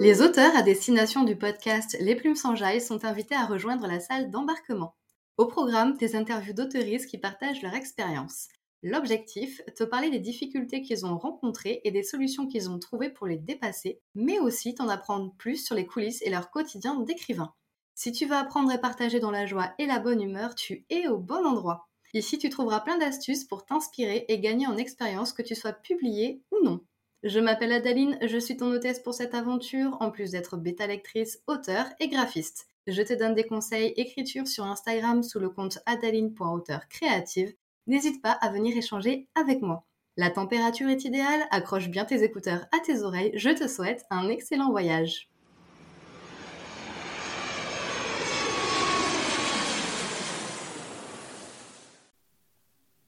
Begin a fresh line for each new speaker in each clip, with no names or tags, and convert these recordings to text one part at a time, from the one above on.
Les auteurs à destination du podcast Les Plumes sans Jaille sont invités à rejoindre la salle d'embarquement. Au programme, des interviews d'auteuristes qui partagent leur expérience. L'objectif, te parler des difficultés qu'ils ont rencontrées et des solutions qu'ils ont trouvées pour les dépasser, mais aussi t'en apprendre plus sur les coulisses et leur quotidien d'écrivain. Si tu veux apprendre et partager dans la joie et la bonne humeur, tu es au bon endroit. Ici, tu trouveras plein d'astuces pour t'inspirer et gagner en expérience que tu sois publié ou non. Je m'appelle Adaline, je suis ton hôtesse pour cette aventure, en plus d'être bêta lectrice, auteur et graphiste. Je te donne des conseils écriture sur Instagram sous le compte adaline.auteur créative. N'hésite pas à venir échanger avec moi. La température est idéale, accroche bien tes écouteurs à tes oreilles, je te souhaite un excellent voyage.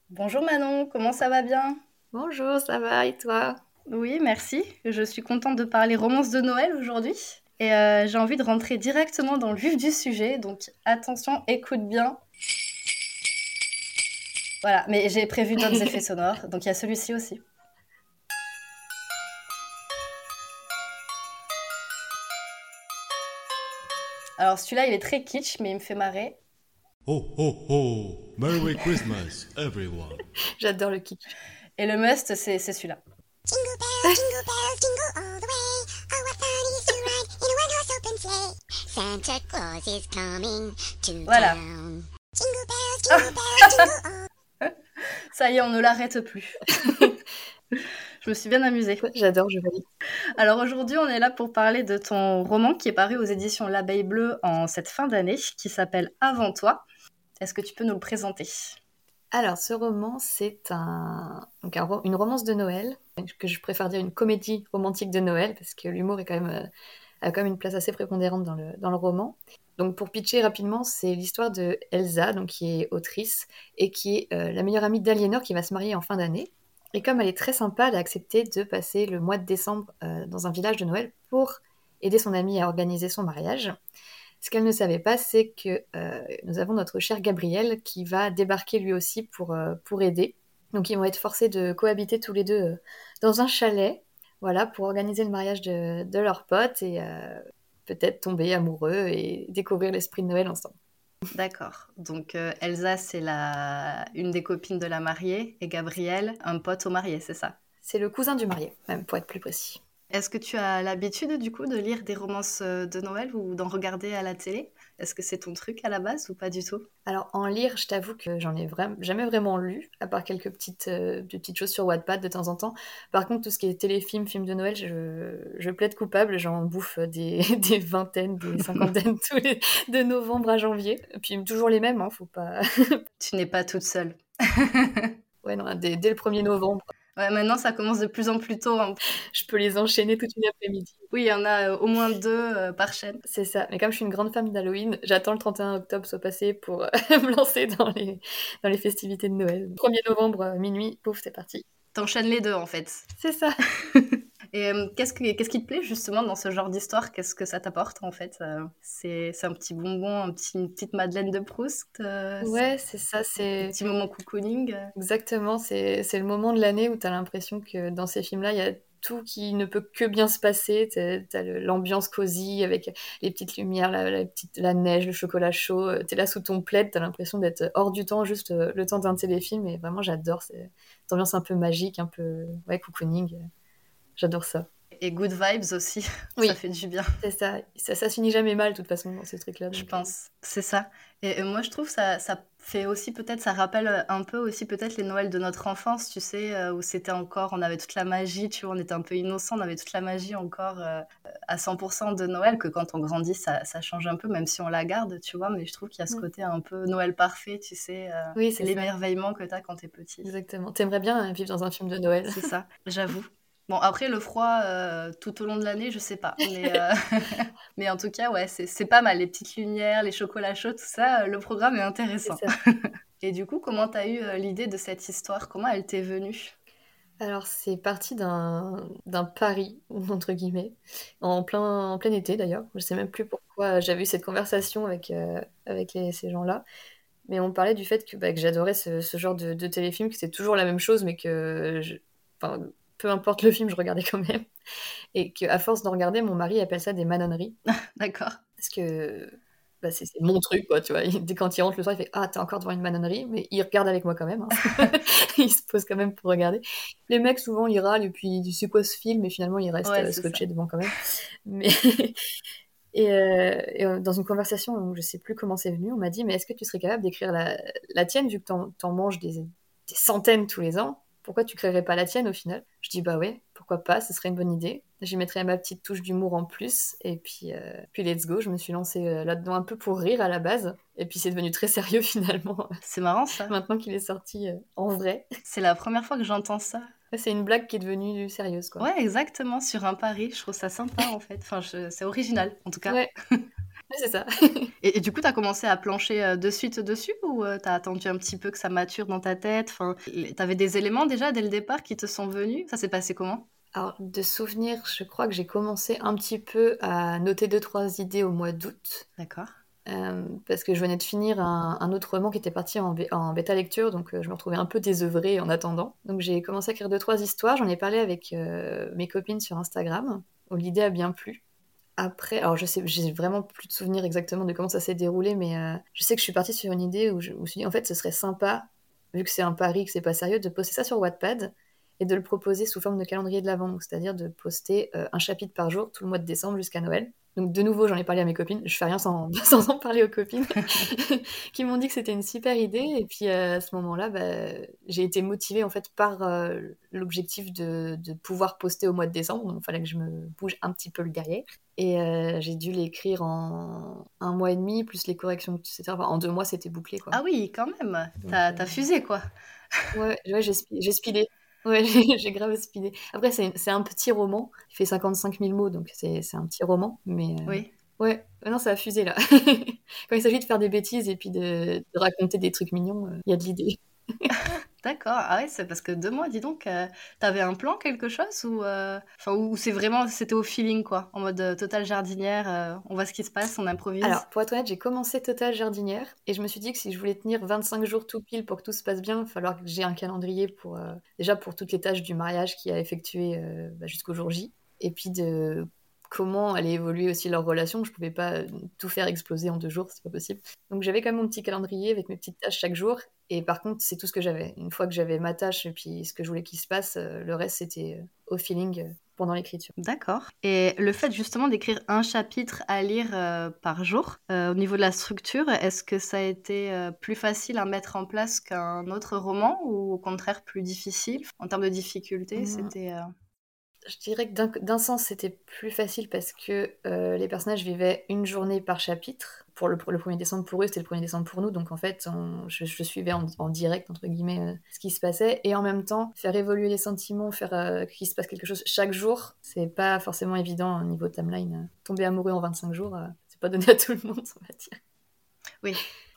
Bonjour Manon, comment ça va bien?
Bonjour, ça va et toi?
Oui, merci. Je suis contente de parler romance de Noël aujourd'hui. Et euh, j'ai envie de rentrer directement dans le vif du sujet. Donc attention, écoute bien. Voilà, mais j'ai prévu d'autres effets sonores. Donc il y a celui-ci aussi. Alors celui-là, il est très kitsch, mais il me fait marrer.
Oh, oh, oh, Merry Christmas, everyone.
J'adore le kitsch.
Et le must, c'est celui-là. Jingle bells, jingle bells, jingle all the way. Oh, what fun it is to ride in a one-horse open sleigh. Santa Claus is coming to voilà. town. Jingle bells, jingle bells, jingle all. Ça y est, on ne l'arrête plus. je me suis bien amusée.
J'adore, je valide.
Alors aujourd'hui, on est là pour parler de ton roman qui est paru aux éditions L'Abeille Bleue en cette fin d'année, qui s'appelle Avant toi. Est-ce que tu peux nous le présenter?
Alors, ce roman, c'est un, une romance de Noël, que je préfère dire une comédie romantique de Noël, parce que l'humour est euh, a quand même une place assez prépondérante dans le, dans le roman. Donc, pour pitcher rapidement, c'est l'histoire de Elsa, donc, qui est autrice, et qui est euh, la meilleure amie d'Aliénor, qui va se marier en fin d'année. Et comme elle est très sympa, elle a accepté de passer le mois de décembre euh, dans un village de Noël pour aider son amie à organiser son mariage. Ce qu'elle ne savait pas, c'est que euh, nous avons notre cher Gabriel qui va débarquer lui aussi pour, euh, pour aider. Donc ils vont être forcés de cohabiter tous les deux euh, dans un chalet, voilà, pour organiser le mariage de, de leur pote et peut-être tomber amoureux et découvrir l'esprit de Noël ensemble.
D'accord. Donc Elsa, c'est la... une des copines de la mariée et Gabriel, un pote au marié, c'est ça?
C'est le cousin du marié, même pour être plus précis.
Est-ce que tu as l'habitude du coup de lire des romances euh, de Noël ou d'en regarder à la télé? Est-ce que c'est ton truc à la base ou pas du tout?
Alors en lire, je t'avoue que j'en ai jamais vraiment lu, à part quelques petites, euh, petites choses sur Wattpad de temps en temps. Par contre, tout ce qui est téléfilm, film de Noël, je, je plaide coupable, j'en bouffe des, des, vingtaines, des cinquantaines tous les, de novembre à janvier. Et puis toujours les mêmes, hein, faut pas...
tu n'es pas toute seule.
ouais, non, dès, dès le 1er novembre.
Ouais, maintenant, ça commence de plus en plus tôt. Hein.
Je peux les enchaîner toute une après-midi.
Oui, il y en a euh, au moins deux euh, par chaîne.
C'est ça. Mais comme je suis une grande femme d'Halloween, j'attends le 31 octobre soit passé pour euh, me lancer dans les, dans les festivités de Noël. 1er novembre, minuit, pouf, c'est parti.
T'enchaînes les deux, en fait.
C'est ça.
Et euh, qu'est-ce, qui, qu'est-ce qui te plaît justement dans ce genre d'histoire? Qu'est-ce que ça t'apporte en fait? Euh, c'est, c'est un petit bonbon, un petit, une petite Madeleine de Proust
euh, Ouais, c'est, ça. C'est
un petit moment cocooning.
Exactement. C'est, c'est le moment de l'année où tu as l'impression que dans ces films-là, il y a tout qui ne peut que bien se passer. T'as, l'ambiance cosy avec les petites lumières, la, petite, la neige, le chocolat chaud. T'es là sous ton plaid, t'as l'impression d'être hors du temps, juste le temps d'un téléfilm. Et vraiment, j'adore cette ambiance un peu magique, un peu ouais, cocooning. J'adore ça.
Et good vibes aussi, oui. ça fait du bien.
C'est ça. ça, ça finit jamais mal de toute façon dans ces trucs-là.
Je pense, c'est ça. Et, moi je trouve ça, ça fait aussi peut-être, ça rappelle un peu aussi peut-être les Noëls de notre enfance, tu sais, euh, où c'était encore, on avait toute la magie, tu vois, on était un peu innocent, on avait toute la magie encore euh, à 100% de Noël, que quand on grandit, ça, ça, change un peu, même si on la garde, tu vois, mais je trouve qu'il y a ce côté un peu Noël parfait, tu sais, euh, oui, c'est l'émerveillement que tu as quand tu es petit.
Exactement. T'aimerais bien vivre dans un film de Noël.
C'est ça, j'avoue. Bon, après, le froid, euh, tout au long de l'année, je sais pas. Mais, euh, mais en tout cas, ouais, c'est pas mal. Les petites lumières, les chocolats chauds, tout ça, euh, le programme est intéressant. Et du coup, comment tu as eu l'idée de cette histoire? Comment elle t'est venue?
Alors, c'est parti d'un pari, entre guillemets, en plein, en plein été d'ailleurs. Je sais même plus pourquoi j'avais eu cette conversation avec, avec ces gens-là. Mais on parlait du fait que, bah, que j'adorais ce, ce, genre de, de téléfilm, que c'est toujours la même chose, mais que je, peu importe le film, je regardais quand même. Et qu'à force de regarder, mon mari appelle ça des manonneries.
D'accord.
Parce que bah, c'est mon truc, quoi, tu vois. Dès quand il rentre le soir, il fait Ah, t'es encore devant une manonnerie, mais il regarde avec moi quand même. Hein. il se pose quand même pour regarder. Les mecs, souvent, ils râlent et puis ils C'est quoi ce film? Et finalement, ils restent
Ouais,
euh, scotchés devant quand même. Mais. Et, euh, et, euh, dans une conversation, où je sais plus comment c'est venu, on m'a dit Mais est-ce que tu serais capable d'écrire la, la tienne, vu que t'en t'en manges des, des centaines tous les ans? Pourquoi tu créerais pas la tienne au final? Je dis Bah ouais, pourquoi pas, ce serait une bonne idée. J'y mettrais ma petite touche d'humour en plus, et puis, euh, puis let's go. Je me suis lancée euh, là-dedans un peu pour rire à la base, et puis c'est devenu très sérieux finalement,
C'est marrant ça.
maintenant qu'il est sorti euh, en vrai.
C'est la première fois que j'entends ça.
C'est une blague qui est devenue sérieuse, quoi.
Ouais, exactement, sur un pari. Je trouve ça sympa en fait. Enfin, je- c'est original en tout cas.
Ouais. C'est ça.
Et, et du coup, t'as commencé à plancher euh, de suite dessus ou euh, t'as attendu un petit peu que ça mature dans ta tête? Enfin, les- t'avais des éléments déjà dès le départ qui te sont venus? Ça s'est passé comment?
Alors, de souvenir, je crois que j'ai commencé un petit peu à noter deux, trois idées au mois d'août.
D'accord.
Euh, parce que je venais de finir un, un autre roman qui était parti en, bêta lecture, donc euh, je me retrouvais un peu désœuvrée en attendant. Donc j'ai commencé à écrire deux, trois histoires, j'en ai parlé avec euh, mes copines sur Instagram, où l'idée a bien plu. Après, alors je sais, j'ai vraiment plus de souvenirs exactement de comment ça s'est déroulé, mais euh, je sais que je suis partie sur une idée où je, me suis dit, en fait, ce serait sympa, vu que c'est un pari, que c'est pas sérieux, de poster ça sur Wattpad et de le proposer sous forme de calendrier de l'avant, c'est-à-dire de poster euh, un chapitre par jour tout le mois de décembre jusqu'à Noël. Donc de nouveau, j'en ai parlé à mes copines. Je fais rien sans, sans en parler aux copines, qui m'ont dit que c'était une super idée. Et puis euh, à ce moment-là, bah, j'ai été motivée en fait par euh, l'objectif de, de pouvoir poster au mois de décembre. Donc il fallait que je me bouge un petit peu le derrière. Et euh, j'ai dû l'écrire en un mois et demi, plus les corrections, etc. Enfin, en deux mois, c'était bouclé. Quoi.
Ah oui, quand même. T'as
euh,
t'as fusé quoi.
Ouais, ouais j'ai speedé. Ouais, j'ai grave speedé. Après, c'est un petit roman. Il fait 55 000 mots, donc c'est un petit roman. Mais euh,
Oui.
ouais, Ah non, ça a fusé là. Quand il s'agit de faire des bêtises et puis de, de raconter des trucs mignons, euh, il y a de l'idée.
D'accord. Ah ouais, c'est parce que deux mois, dis donc, euh, t'avais un plan, quelque chose ou euh, c'est vraiment c'était au feeling quoi, en mode euh, totale jardinière. euh, on voit ce qui se passe, on improvise.
Alors, pour être honnête, j'ai commencé Total Jardinière et je me suis dit que si je voulais tenir 25 jours tout pile pour que tout se passe bien, il va falloir que j'ai un calendrier pour euh, déjà pour toutes les tâches du mariage qui a effectué bah, jusqu'au jour J et puis de comment allait évoluer aussi leur relation. Je pouvais pas euh, tout faire exploser en deux jours, c'est pas possible. Donc j'avais quand même mon petit calendrier avec mes petites tâches chaque jour et par contre, c'est tout ce que j'avais. Une fois que j'avais ma tâche et puis ce que je voulais qu'il se passe, euh, le reste c'était euh, au feeling pendant l'écriture.
D'accord. Et le fait justement d'écrire un chapitre à lire euh, par jour, euh, au niveau de la structure, est-ce que ça a été euh, plus facile à mettre en place qu'un autre roman ou au contraire plus difficile? En termes de difficulté,
Mm.
c'était...
Je dirais que d'un- sens, c'était plus facile parce que euh, les personnages vivaient une journée par chapitre. Pour le, pour le 1er décembre pour eux, c'était le 1er décembre pour nous. Donc en fait, on- je, je suivais en, en direct, entre guillemets, euh, ce qui se passait. Et en même temps, faire évoluer les sentiments, faire euh, qu'il se passe quelque chose chaque jour, c'est pas forcément évident au niveau timeline. Tomber amoureux en 25 jours, c'est pas donné à tout le monde, on va dire.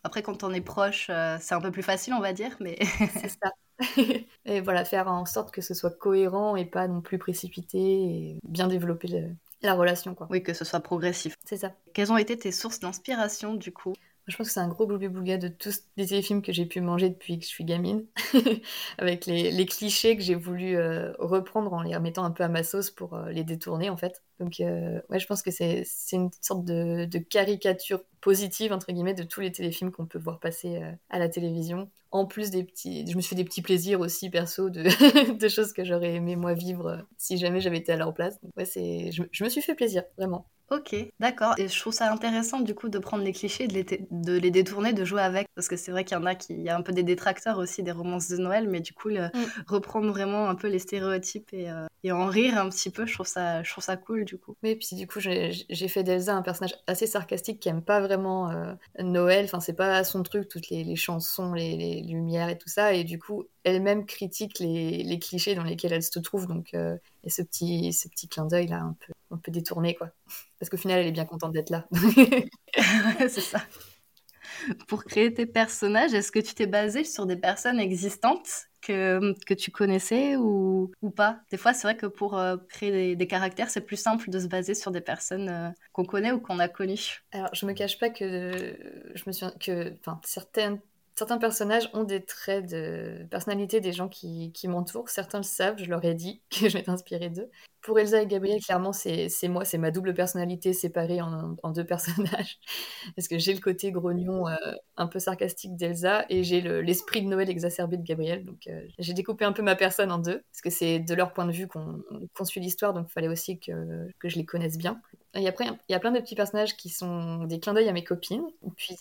Après, quand on est proche, c'est un peu plus facile, on va dire, mais...
C'est ça. et voilà, faire en sorte que ce soit cohérent et pas non plus précipité et bien développer le- la relation, quoi.
oui, que ce soit progressif.
C'est ça.
Quelles ont été tes sources d'inspiration, du coup?
Je pense que c'est un gros gloubi-boulga de tous les téléfilms que j'ai pu manger depuis que je suis gamine, avec les, clichés que j'ai voulu euh, reprendre en les remettant un peu à ma sauce pour euh, les détourner en fait. Donc euh, ouais, je pense que c'est une sorte de, caricature positive entre guillemets de tous les téléfilms qu'on peut voir passer euh, à la télévision. En plus des petits, je me suis fait des petits plaisirs aussi perso de, choses que j'aurais aimé moi vivre si jamais j'avais été à leur place. Donc ouais, je me suis fait plaisir vraiment.
Ok, d'accord. Et je trouve ça intéressant du coup de prendre les clichés, de les, de les détourner, de jouer avec. Parce que c'est vrai qu'il y en a qui, il y a un peu des détracteurs aussi des romances de Noël, mais du coup, le-
Mm.
reprendre vraiment un peu les stéréotypes et, euh, et en rire un petit peu, je trouve ça, je trouve ça cool du coup.
Oui, puis du coup, j'ai j'ai fait d'Elsa un personnage assez sarcastique qui aime pas vraiment euh, Noël. Enfin, c'est pas son truc, toutes les, les chansons, les, les lumières et tout ça. Et du coup, elle-même critique les, les clichés dans lesquels elle se trouve. Donc, euh, et ce petit, ce petit clin d'œil là, un peu, un peu détourné, quoi. Parce qu'au final, elle est bien contente d'être là.
c'est ça. Pour créer tes personnages, est-ce que tu t'es basé sur des personnes existantes que, que tu connaissais ou, ou pas? Des fois, c'est vrai que pour euh, créer des, des caractères, c'est plus simple de se baser sur des personnes euh, qu'on connaît ou qu'on a connues.
Alors, je me cache pas que je me suis, que, certaines certains personnages ont des traits de personnalité des gens qui, qui m'entourent. Certains le savent, je leur ai dit que je m'étais inspirée d'eux. Pour Elsa et Gabriel, clairement, c'est moi, c'est ma double personnalité séparée en, deux personnages. Parce que j'ai le côté grognon euh, un peu sarcastique d'Elsa et j'ai l'esprit de Noël exacerbé de Gabriel. Donc euh, j'ai découpé un peu ma personne en deux, parce que c'est de leur point de vue qu'on suit l'histoire, donc il fallait aussi que, que je les connaisse bien. Et après, il y a plein de petits personnages qui sont des clins d'œil à mes copines. Puis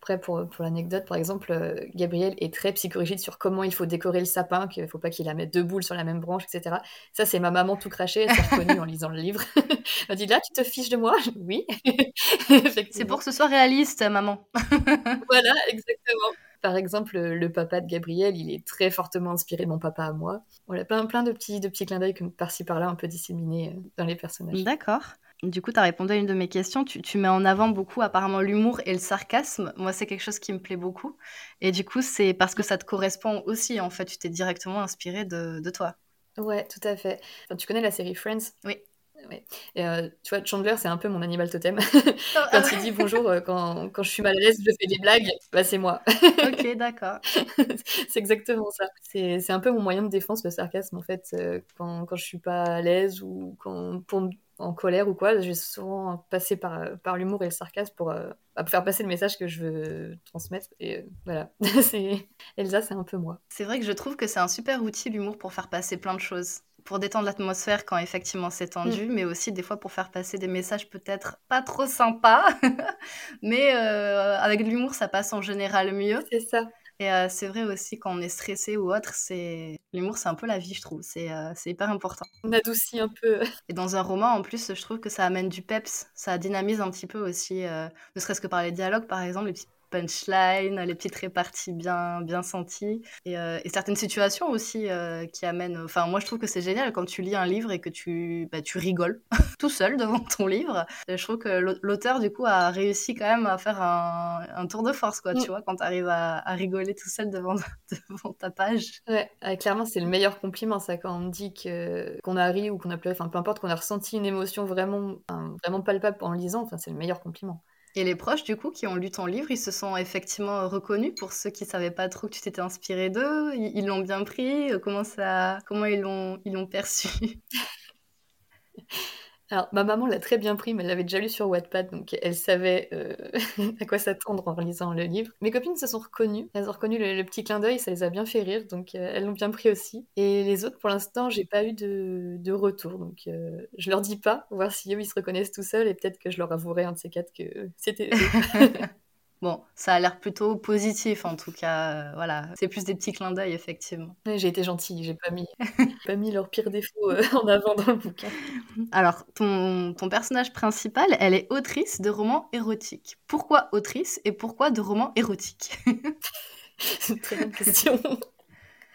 après, pour, pour l'anecdote, par exemple, euh, Gabriel est très psychorigide sur comment il faut décorer le sapin, qu'il ne faut pas qu'il la mette deux boules sur la même branche, etc. Ça, c'est ma maman tout craché, elle s'est reconnue en lisant le livre. elle dit, là, tu te fiches de moi? Oui.
c'est pour que ce soit réaliste, maman.
voilà, exactement. Par exemple, le papa de Gabriel, il est très fortement inspiré de mon papa à moi. Voilà, plein, plein de petits, de petits clins d'œil par-ci par-là, un peu disséminés euh, dans les personnages.
D'accord. Du coup, tu as répondu à une de mes questions. Tu, mets en avant beaucoup apparemment l'humour et le sarcasme. Moi, c'est quelque chose qui me plaît beaucoup. Et du coup, c'est parce que ça te correspond aussi. En fait, tu t'es directement inspiré de, de, toi.
Ouais, tout à fait. tu connais la série Friends?
Oui.
Et euh, tu vois, Chandler, c'est un peu mon animal totem. quand il dit bonjour, euh, quand, quand, je suis mal à l'aise, je fais des blagues, bah, c'est moi.
ok, d'accord.
c'est exactement ça. C'est un peu mon moyen de défense, le sarcasme, en fait. Euh, quand, quand je suis pas à l'aise ou quand, pour, en colère ou quoi, j'ai souvent passé par, par l'humour et le sarcasme pour, bah, faire passer le message que je veux transmettre. Et voilà, Elsa, c'est un peu moi.
C'est vrai que je trouve que c'est un super outil, l'humour, pour faire passer plein de choses pour détendre l'atmosphère quand effectivement c'est tendu, mm. mais aussi des fois pour faire passer des messages peut-être pas trop sympas, mais euh, avec l'humour ça passe en général mieux.
C'est ça.
Et euh, c'est vrai aussi quand on est stressé ou autre, c'est l'humour c'est un peu la vie je trouve, c'est euh, hyper important.
On adoucit un peu.
Et dans un roman en plus je trouve que ça amène du peps, ça dynamise un petit peu aussi, ne serait-ce que par les dialogues par exemple, les petites punchline, les petites réparties bien, bien senties, et, euh, certaines situations aussi euh, qui amènent... Enfin, moi, je trouve que c'est génial quand tu lis un livre et que tu, bah, tu rigoles tout seul devant ton livre. je trouve que l'auteur, du coup, a réussi quand même à faire un, tour de force, quoi, tu mm. vois, quand tu arrives à, rigoler tout seul devant, devant ta page.
Ouais, clairement, c'est le meilleur compliment, ça, quand on dit qu'on a ri ou qu'on a pleuré, enfin, peu importe, qu'on a ressenti une émotion vraiment, vraiment palpable en lisant, enfin, c'est le meilleur compliment.
Et les proches, du coup, qui ont lu ton livre, ils se sont effectivement reconnus pour ceux qui ne savaient pas trop que tu t'étais inspiré d'eux. Ils l'ont bien pris. Comment, ça... Comment ils l'ont perçu?
Alors, ma maman l'a très bien pris, mais elle l'avait déjà lu sur Wattpad, donc elle savait euh, à quoi s'attendre en lisant le livre. Mes copines se sont reconnues, elles ont reconnu le, petit clin d'œil, ça les a bien fait rire, donc euh, elles l'ont bien pris aussi. Et les autres, pour l'instant, j'ai pas eu de, de retour, donc euh, je leur dis pas, voir si eux ils se reconnaissent tout seuls, et peut-être que je leur avouerai un de ces quatre que c'était
Bon, ça a l'air plutôt positif en tout cas. Euh, voilà, c'est plus des petits clins d'œil effectivement.
j'ai été gentille, j'ai pas mis, pas mis leurs pires défauts euh, en avant dans le bouquin.
Alors, ton, ton personnage principal, elle est autrice de romans érotiques. Pourquoi autrice et pourquoi de romans érotiques?
C'est une très bonne question.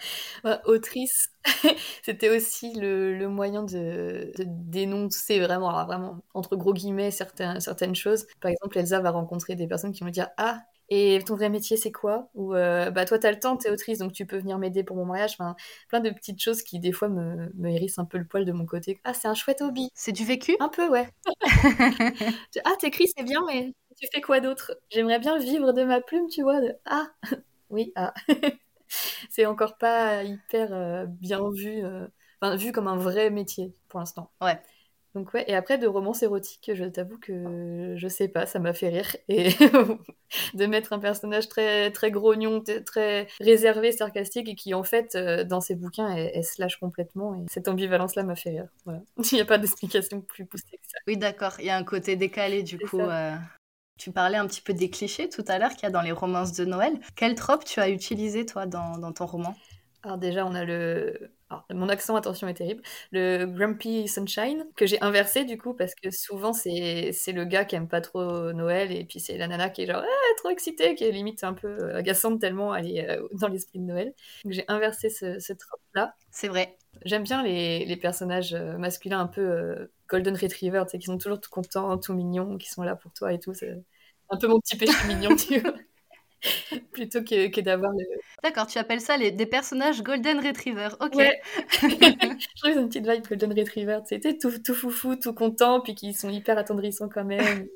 Bah, autrice, c'était aussi le, moyen de, dénoncer vraiment, vraiment, entre gros guillemets, certaines, certaines choses. Par exemple, Elsa va rencontrer des personnes qui vont dire Ah, et ton vrai métier, c'est quoi? Ou euh, bah toi, t'as le temps, t'es autrice, donc tu peux venir m'aider pour mon mariage. Enfin, plein de petites choses qui, des fois, me, me hérissent un peu le poil de mon côté. Ah, c'est un chouette hobby.
C'est du vécu?
Un peu, ouais. ah, t'écris, c'est bien, mais tu fais quoi d'autre? J'aimerais bien vivre de ma plume, tu vois. Ah, oui, ah. C'est encore pas hyper euh, bien vu, euh, enfin, vu comme un vrai métier pour l'instant.
Ouais.
Donc ouais, et après de romances érotiques, je t'avoue que je sais pas, ça m'a fait rire. Et de mettre un personnage très, très grognon, très réservé, sarcastique, et qui en fait, euh, dans ses bouquins, elle, se lâche complètement. Et cette ambivalence-là m'a fait rire. Voilà. Il n'y a pas d'explication plus poussée que ça.
Oui, d'accord, il y a un côté décalé du coup. Tu parlais un petit peu des clichés tout à l'heure qu'il y a dans les romances de Noël. Quel trope tu as utilisé, toi, dans, ton roman?
Alors déjà, on a le... mon accent, attention, est terrible. Le Grumpy Sunshine, que j'ai inversé, du coup, parce que souvent, c'est le gars qui aime pas trop Noël, et puis c'est la nana qui est genre ah, trop excitée, qui est limite un peu agaçante tellement elle est euh, dans l'esprit de Noël. Donc j'ai inversé ce, ce trope-là.
C'est vrai.
J'aime bien les, les, personnages euh, masculins un peu euh, Golden Retriever, qui sont toujours tout contents, tout mignons, qui sont là pour toi et tout. C'est un peu mon petit péché mignon, tu vois. Plutôt que, que d'avoir le.
D'accord, tu appelles ça les, des personnages Golden Retriever. Ok.
je trouve une petite vibe Golden Retriever. Tu sais, tout, tout foufou, tout content, puis qui sont hyper attendrissants quand même.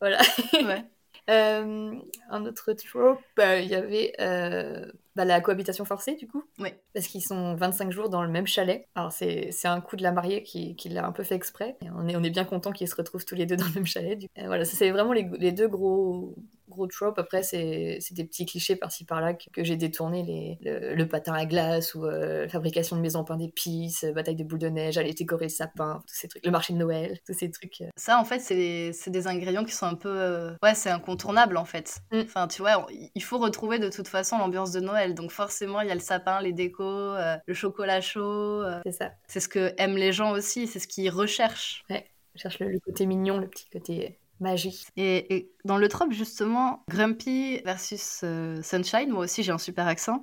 voilà.
Ouais.
Euh, un autre trope, bah, il y avait euh, bah, la cohabitation forcée, du coup.
Oui.
Parce qu'ils sont 25 jours dans le même chalet. Alors, c'est un coup de la mariée qui, qui l'a un peu fait exprès. Et on, est, on est bien content qu'ils se retrouvent tous les deux dans le même chalet. Du... Voilà, c'est vraiment les, les deux gros, gros tropes. Après, c'est des petits clichés par-ci par-là que, que j'ai détournés. Les, le, le patin à glace ou euh, fabrication de maisons en pain d'épices, euh, bataille de boules de neige, aller décorer le sapin, tous ces trucs. Le marché de Noël, tous ces trucs. euh.
Ça, en fait, c'est des, des ingrédients qui sont un peu. euh, Ouais, c'est incontournable, en fait.
Mm.
Enfin, tu vois, il faut retrouver de toute façon l'ambiance de Noël. Donc, forcément, il y a le sapin, les décos, euh, le chocolat chaud. euh,
C'est ça.
c'est ce que aiment les gens aussi, c'est ce qu'ils recherchent.
Je cherche le, le côté mignon, le petit côté magie.
Et, et dans le trope, justement, Grumpy versus euh, Sunshine, moi aussi j'ai un super accent.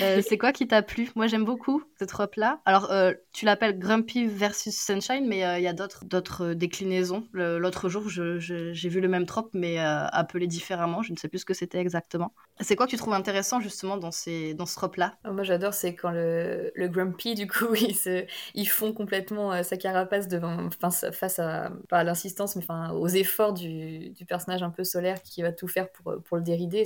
Euh, c'est quoi qui t'a plu? Moi j'aime beaucoup ce trope-là. Alors, euh, tu l'appelles Grumpy versus Sunshine, mais il y a d'autres, déclinaisons. L'autre jour, j'ai vu le même trope, mais appelé différemment. Je ne sais plus ce que c'était exactement. C'est quoi que tu trouves intéressant, justement, dans, ces, dans ce trope-là?
Ah, Moi j'adore, c'est quand le, le Grumpy, du coup, il, se, il fond complètement sa carapace devant, face à, pas à l'insistance, mais enfin, aux efforts du, personnage un peu solaire qui va tout faire pour, le dérider.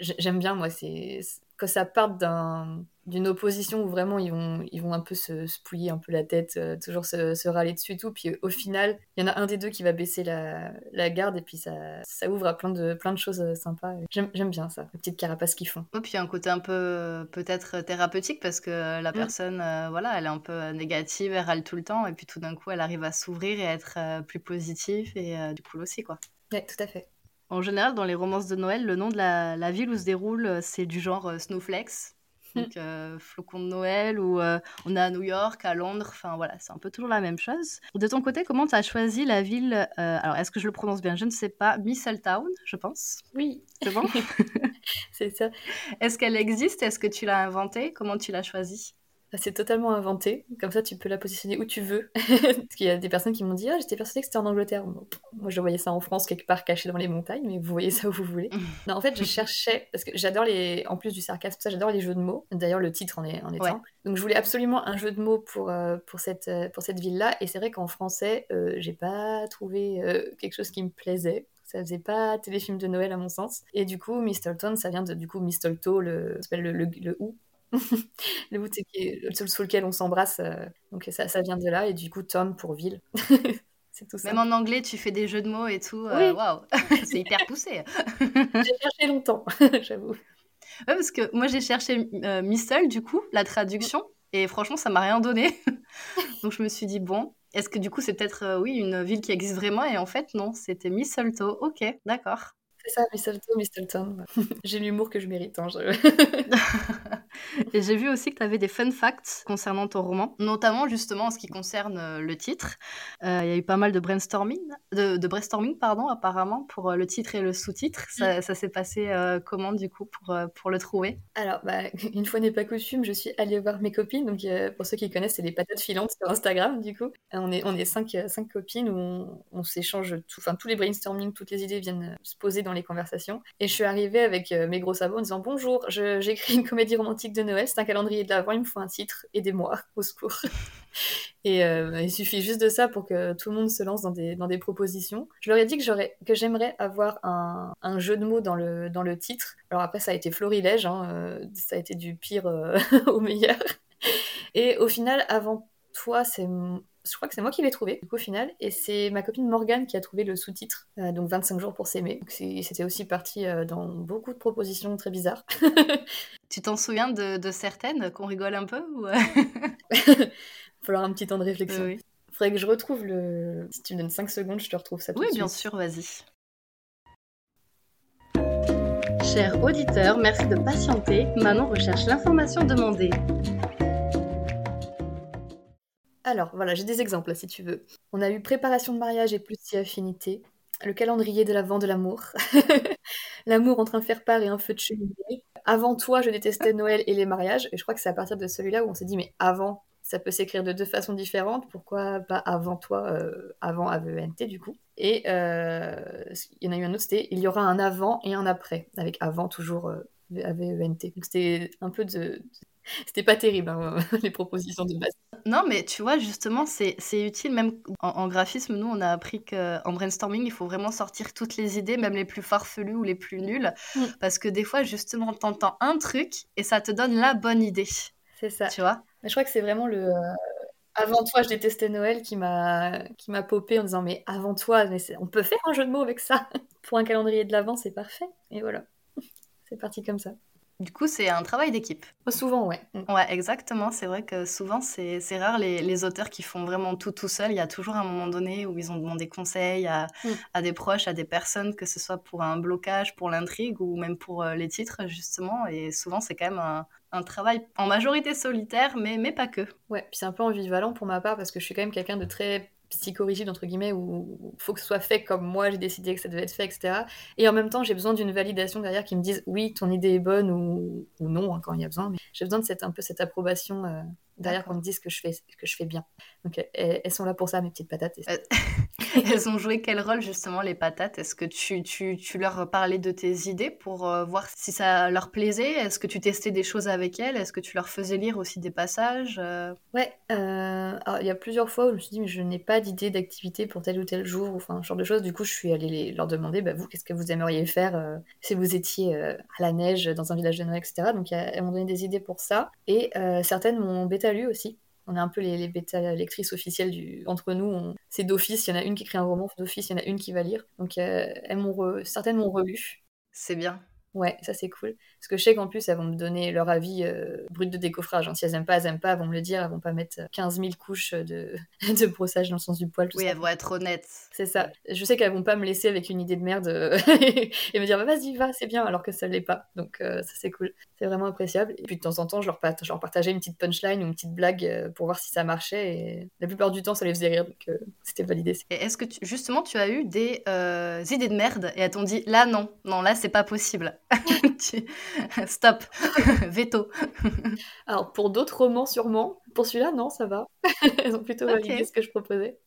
J'aime bien, moi, c'est quand ça part d'un- d'une opposition où vraiment ils vont, ils vont un peu se, se pouiller un peu la tête, euh, toujours se, se râler dessus et tout. Puis euh, au final, il y en a un des deux qui va baisser la, la garde et puis ça, ça ouvre à plein de, plein de choses euh, sympas. J'aime j'aime bien ça, la petite carapace qu'ils font.
Et puis il y a un côté un peu peut-être thérapeutique parce que la
Mm.
personne, euh, voilà, elle est un peu négative, elle râle tout le temps, et puis tout d'un coup, elle arrive à s'ouvrir et à être plus positive, et du coup aussi, quoi.
Ouais, tout à fait.
En général, dans les romances de Noël, le nom de la, la ville où se déroule, euh, c'est du genre euh, Snowflakes, donc euh, flocons de Noël, ou euh, on est à New York, à Londres, enfin voilà, c'est un peu toujours la même chose. De ton côté, comment tu as choisi la ville euh, Alors, est-ce que je le prononce bien? Je ne sais pas. Mistletoe, je pense.
Oui,
C'est bon?
C'est ça.
Est-ce qu'elle existe? Est-ce que tu l'as inventée? Comment tu l'as choisie?
C'est totalement inventé. Comme ça, tu peux la positionner où tu veux. Parce qu'il y a des personnes qui m'ont dit Ah, j'étais persuadée que c'était en Angleterre. Bon, Moi, je voyais ça en France, quelque part caché dans les montagnes, mais vous voyez ça où vous voulez. non, en fait, je cherchais, parce que j'adore les. En plus du sarcasme, ça, j'adore les jeux de mots. D'ailleurs, le titre en est, en est
Ouais.
un. Donc, je voulais absolument un jeu de mots pour, euh, pour cette, euh, pour cette ville-là. Et c'est vrai qu'en français, euh, j'ai pas trouvé euh, quelque chose qui me plaisait. Ça faisait pas téléfilm de Noël à mon sens. Et du coup, Mistletoe, ça vient de du coup Mistletoe, le, le, le, le ou. le le sous, sous lequel on s'embrasse. euh, donc ça, ça vient de là. Et du coup, Tom pour ville. c'est tout ça.
Même en anglais, tu fais des jeux de mots et tout. euh,
Oui.
Waouh, c'est hyper poussé.
J'ai cherché longtemps, j'avoue.
Ouais, parce que moi j'ai cherché euh, Mistle, du coup, la traduction, et franchement ça m'a rien donné. Donc je me suis dit, bon, est-ce que du coup c'est peut-être, euh, oui, une ville qui existe vraiment Et en fait, non, c'était Mistletoe. Ok, d'accord.
C'est ça, Mistletoe, Mistletoe. J'ai l'humour que je mérite. hein, je-
Et j'ai vu aussi que tu avais des fun facts concernant ton roman, notamment justement en ce qui concerne euh, le titre. Euh, Il y a eu pas mal de brainstorming, de, de brainstorming pardon, apparemment, pour euh, le titre et le sous-titre. Ça, ça s'est passé euh, comment du coup pour, pour le trouver?
Alors, bah, une fois n'est pas coutume, je suis allée voir mes copines. Donc, euh, pour ceux qui connaissent, c'est les patates filantes sur Instagram, du coup. On est, on est cinq, cinq copines où on, on s'échange tout, enfin, tous les brainstorming, toutes les idées viennent se poser dans les conversations. Et je suis arrivée avec euh, mes gros sabots en disant Bonjour, je- j'écris une comédie romantique de Noël, c'est un calendrier de l'avant, il me faut un titre, aidez-moi, au secours. Et euh, il suffit juste de ça pour que tout le monde se lance dans des, dans des propositions. Je leur ai dit que, que j'aimerais avoir un, un jeu de mots dans le, dans le titre. Alors après, ça a été florilège, hein, euh, ça a été du pire au meilleur. Et au final, avant toi, c'est je crois que c'est moi qui l'ai trouvé, du coup, au final, et c'est ma copine Morgane qui a trouvé le sous-titre, euh, donc 25 jours pour s'aimer. C'était aussi parti euh, dans beaucoup de propositions très bizarres.
Tu t'en souviens de, de certaines qu'on rigole un peu ou... euh,
Il va falloir un petit temps de réflexion.
Oui,
Faudrait que je retrouve le. Si tu me donnes 5 secondes, je te retrouve ça tout
Oui,
de
bien
suite.
sûr, vas-y. Chers auditeurs, merci de patienter. Manon recherche l'information demandée.
Alors, voilà, j'ai des exemples si tu veux. On a eu préparation de mariage et plus si affinité. Le calendrier de l'avant de l'amour. l'amour entre un faire-part et un feu de cheminée. Avant toi, je détestais Noël et les mariages. Et je crois que c'est à partir de celui-là où on s'est dit, mais avant, ça peut s'écrire de deux façons différentes. Pourquoi pas avant toi, euh, avant AVENT du coup Et euh, il y en a eu un autre, c'était il y aura un avant et un après. Avec avant toujours euh, AVENT. Donc c'était un peu de. C'était pas terrible, hein, les propositions de base.
Non, mais tu vois, justement, c'est utile. Même en, graphisme, nous, on a appris qu'en brainstorming, il faut vraiment sortir toutes les idées, même les plus farfelues ou les plus nulles. Mm. Parce que des fois, justement, t'entends un truc et ça te donne la bonne idée.
C'est ça.
Tu vois?
Mais Je crois que c'est vraiment le. Euh, avant toi, je détestais Noël qui m'a qui m'a popé en disant mais avant toi, mais on peut faire un jeu de mots avec ça pour un calendrier de l'avant, c'est parfait. Et voilà, c'est parti comme ça.
Du coup, c'est un travail d'équipe.
Souvent, ouais.
Mm. Ouais, exactement. C'est vrai que souvent, c'est rare les, les, auteurs qui font vraiment tout tout seuls. Il y a toujours un moment donné où ils ont demandé conseil à, mm. à des proches, à des personnes, que ce soit pour un blocage, pour l'intrigue ou même pour euh, les titres, justement. Et souvent, c'est quand même un, un, travail en majorité solitaire, mais, mais pas que.
Ouais, puis c'est un peu ambivalent pour ma part parce que je suis quand même quelqu'un de très psychorigide entre guillemets où faut que ce soit fait comme moi j'ai décidé que ça devait être fait etc et en même temps j'ai besoin d'une validation derrière qui me dise oui ton idée est bonne ou, ou non hein, quand il y a besoin mais j'ai besoin de cette un peu cette approbation euh, derrière qu'on me dise que je fais que je fais bien. Donc elles, sont là pour ça mes petites patates.
Euh, elles ont joué quel rôle justement les patates? Est-ce que tu, tu, tu, leur parlais de tes idées pour euh, voir si ça leur plaisait? Est-ce que tu testais des choses avec elles? Est-ce que tu leur faisais lire aussi des passages euh?
Ouais, alors il y a plusieurs fois où je me suis dit mais je n'ai pas d'idée d'activité pour tel ou tel jour ou enfin ce genre de choses. Du coup je suis allée leur demander bah, vous qu'est-ce que vous aimeriez faire si vous étiez à la neige dans un village de Noël etc. Donc elles m'ont donné des idées pour ça et certaines m'ont bêta lu aussi. On est un peu les, bêta lectrices officielles du... entre nous. C'est d'office, il y en a une qui écrit un roman, d'office, il y en a une qui va lire. Donc euh, elles m'ont certaines m'ont relu.
C'est bien.
Ouais, ça c'est cool. Parce que je sais qu'en plus, elles vont me donner leur avis euh, brut de décoffrage. Hein. Si elles aiment pas, elles aiment pas, elles vont me le dire. Elles vont pas mettre 15 000 couches de, de brossage dans le sens du poil.
oui, elles vont être honnêtes.
C'est ça. Je sais qu'elles vont pas me laisser avec une idée de merde euh, et me dire bah, vas-y, va, c'est bien, alors que ça l'est pas. Donc euh, ça c'est cool. C'est vraiment appréciable. Et puis de temps en temps, je leur, je leur partageais une petite punchline ou une petite blague pour voir si ça marchait. Et la plupart du temps, ça les faisait rire. Donc c'était validé.
Est-ce que justement, tu as eu des idées de merde et elles t'ont dit là, non, non, là, c'est pas possible Stop, veto.
Alors pour d'autres romans sûrement, pour celui-là non ça va. Elles ont plutôt validé ce que je proposais.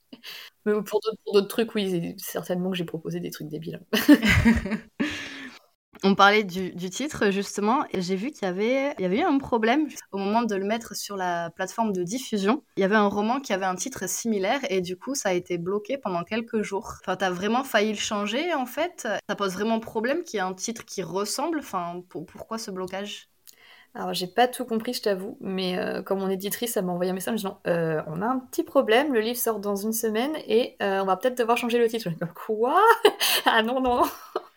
Mais pour d'autres trucs oui, certainement que j'ai proposé des trucs débiles.
On parlait du, titre justement, et j'ai vu qu'il y avait, il y avait eu un problème au moment de le mettre sur la plateforme de diffusion. Il y avait un roman qui avait un titre similaire et du coup ça a été bloqué pendant quelques jours. Enfin, t'as vraiment failli le changer en fait? Ça pose vraiment problème qu'il y ait un titre qui ressemble? Enfin, pourquoi ce blocage?
Alors, j'ai pas tout compris, je t'avoue, mais euh, comme mon éditrice, elle m'a envoyé un message en disant euh, On a un petit problème, le livre sort dans une semaine et euh, on va peut-être devoir changer le titre. Je me Quoi? Ah non, non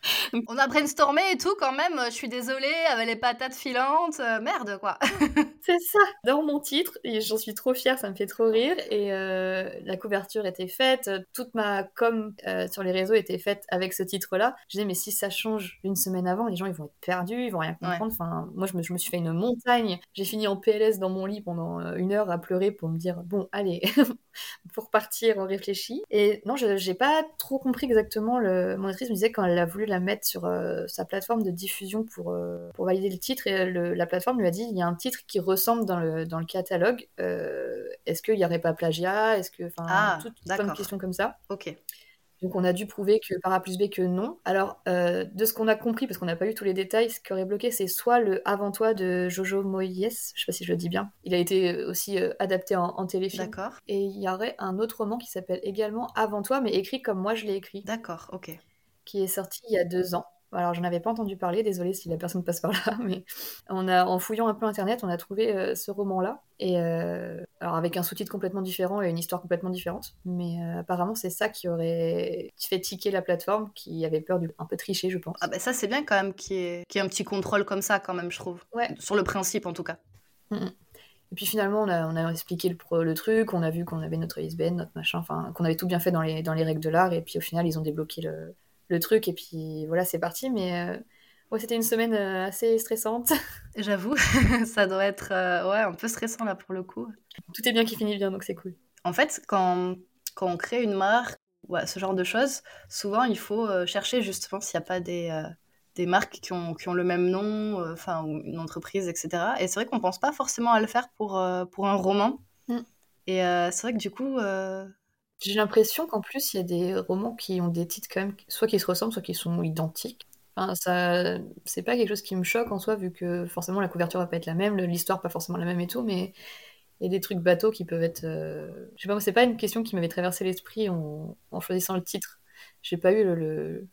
On a brainstormé et tout quand même, je suis désolée, avec les patates filantes, euh, merde quoi.
c'est ça, dans mon titre, et j'en suis trop fière, ça me fait trop rire. Et euh, la couverture était faite, toute ma com euh, sur les réseaux était faite avec ce titre-là. Je disais, mais si ça change une semaine avant, les gens ils vont être perdus, ils vont rien comprendre. Enfin, moi je me, je me, suis fait une montagne. J'ai fini en PLS dans mon lit pendant une heure à pleurer pour me dire, bon, allez, pour partir, on réfléchit. Et non, j'ai pas trop compris exactement. Le... Mon actrice me disait quand elle a voulu la mettre sur euh, sa plateforme de diffusion pour, euh, pour valider le titre, et la plateforme lui a dit il y a un titre qui ressemble dans le, dans le catalogue. Euh, est-ce qu'il n'y aurait pas plagiat? Est-ce que. Enfin, ah, toutes plein de questions comme ça.
Ok.
Donc on a dû prouver que par A plus B que non. Alors de ce qu'on a compris, parce qu'on n'a pas eu tous les détails, ce qui aurait bloqué, c'est soit le Avant toi de Jojo Moyes, je sais pas si je le dis bien. Il a été aussi adapté en, en téléfilm.
D'accord.
Et il y aurait un autre roman qui s'appelle également Avant toi, mais écrit comme moi je l'ai écrit.
D'accord, ok
qui est sorti il y a deux ans. Alors, j'en avais pas entendu parler, désolée si la personne passe par là, mais on a, en fouillant un peu internet, on a trouvé euh, ce roman-là. Et euh, alors, avec un sous-titre complètement différent et une histoire complètement différente. Mais euh, apparemment, c'est ça qui aurait fait tiquer la plateforme, qui avait peur d'un peu tricher, je pense.
Ah, bah ça, c'est bien quand même qu'il y, ait, un petit contrôle comme ça, quand même, je trouve.
Ouais.
Sur le principe, en tout cas.
Mm, mm. Et puis finalement, on a, on a expliqué le, le, truc, on a vu qu'on avait notre ISBN, notre machin, enfin, qu'on avait tout bien fait dans les, dans les règles de l'art, et puis au final, ils ont débloqué le, le truc et puis voilà, c'est parti. Mais euh, ouais, c'était une semaine euh, assez stressante.
J'avoue, ça doit être euh, ouais, un peu stressant là pour le coup.
Tout est bien qui finit bien, donc c'est cool.
En fait, quand, quand on crée une marque, ouais, ce genre de choses, souvent il faut chercher justement s'il n'y a pas des, des marques qui ont, qui ont le même nom, enfin, une entreprise, etc. Et c'est vrai qu'on pense pas forcément à le faire pour, pour un roman. Mm. Et c'est vrai que du coup,
j'ai l'impression qu'en plus, il y a des romans qui ont des titres quand même, soit qui se ressemblent, soit qui sont identiques. Enfin, ça, c'est pas quelque chose qui me choque en soi, vu que forcément la couverture va pas être la même, l'histoire pas forcément la même et tout, mais et des trucs bateaux qui peuvent être. Je sais pas, c'est pas une question qui m'avait traversé l'esprit en, choisissant le titre. J'ai pas eu le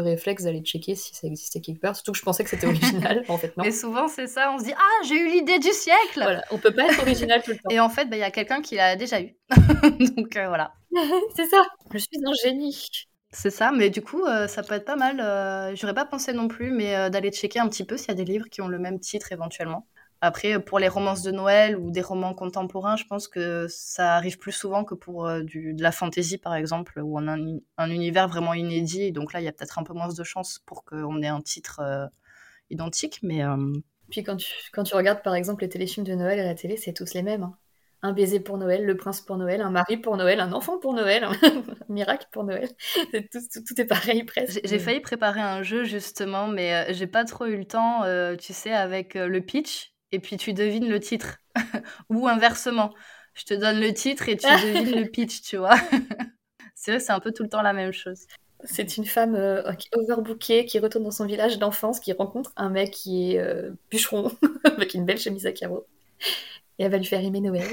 réflexe d'aller checker si ça existait quelque part. Surtout que je pensais que c'était original, en fait non.
Et souvent c'est ça, on se dit ah j'ai eu l'idée du siècle.
Voilà, on peut pas être original tout le temps.
Et en fait, bah, il y a quelqu'un qui l'a déjà eu. Donc euh, voilà.
c'est ça. Je suis un génie.
C'est ça, mais du coup, euh, ça peut être pas mal. Euh, j'aurais pas pensé non plus, mais d'aller checker un petit peu s'il y a des livres qui ont le même titre éventuellement. Après, pour les romances de Noël ou des romans contemporains, je pense que ça arrive plus souvent que pour euh, du, de la fantasy, par exemple, où on a un, univers vraiment inédit. Donc là, il y a peut-être un peu moins de chances pour qu'on ait un titre euh, identique. Mais, euh,
Puis quand tu, quand tu regardes, par exemple, les téléfilms de Noël à la télé, c'est tous les mêmes. Hein. Un baiser pour Noël, le prince pour Noël, un mari pour Noël, un enfant pour Noël, un miracle pour Noël. Tout, tout, est pareil presque.
J'ai failli préparer un jeu justement, mais j'ai pas trop eu le temps, tu sais, avec le pitch et puis tu devines le titre. Ou inversement, je te donne le titre et tu devines le pitch, tu vois. c'est vrai, c'est un peu tout le temps la même chose.
C'est une femme euh, overbookée qui retourne dans son village d'enfance, qui rencontre un mec qui est euh, bûcheron, avec une belle chemise à carreaux. Et elle va lui faire aimer Noël.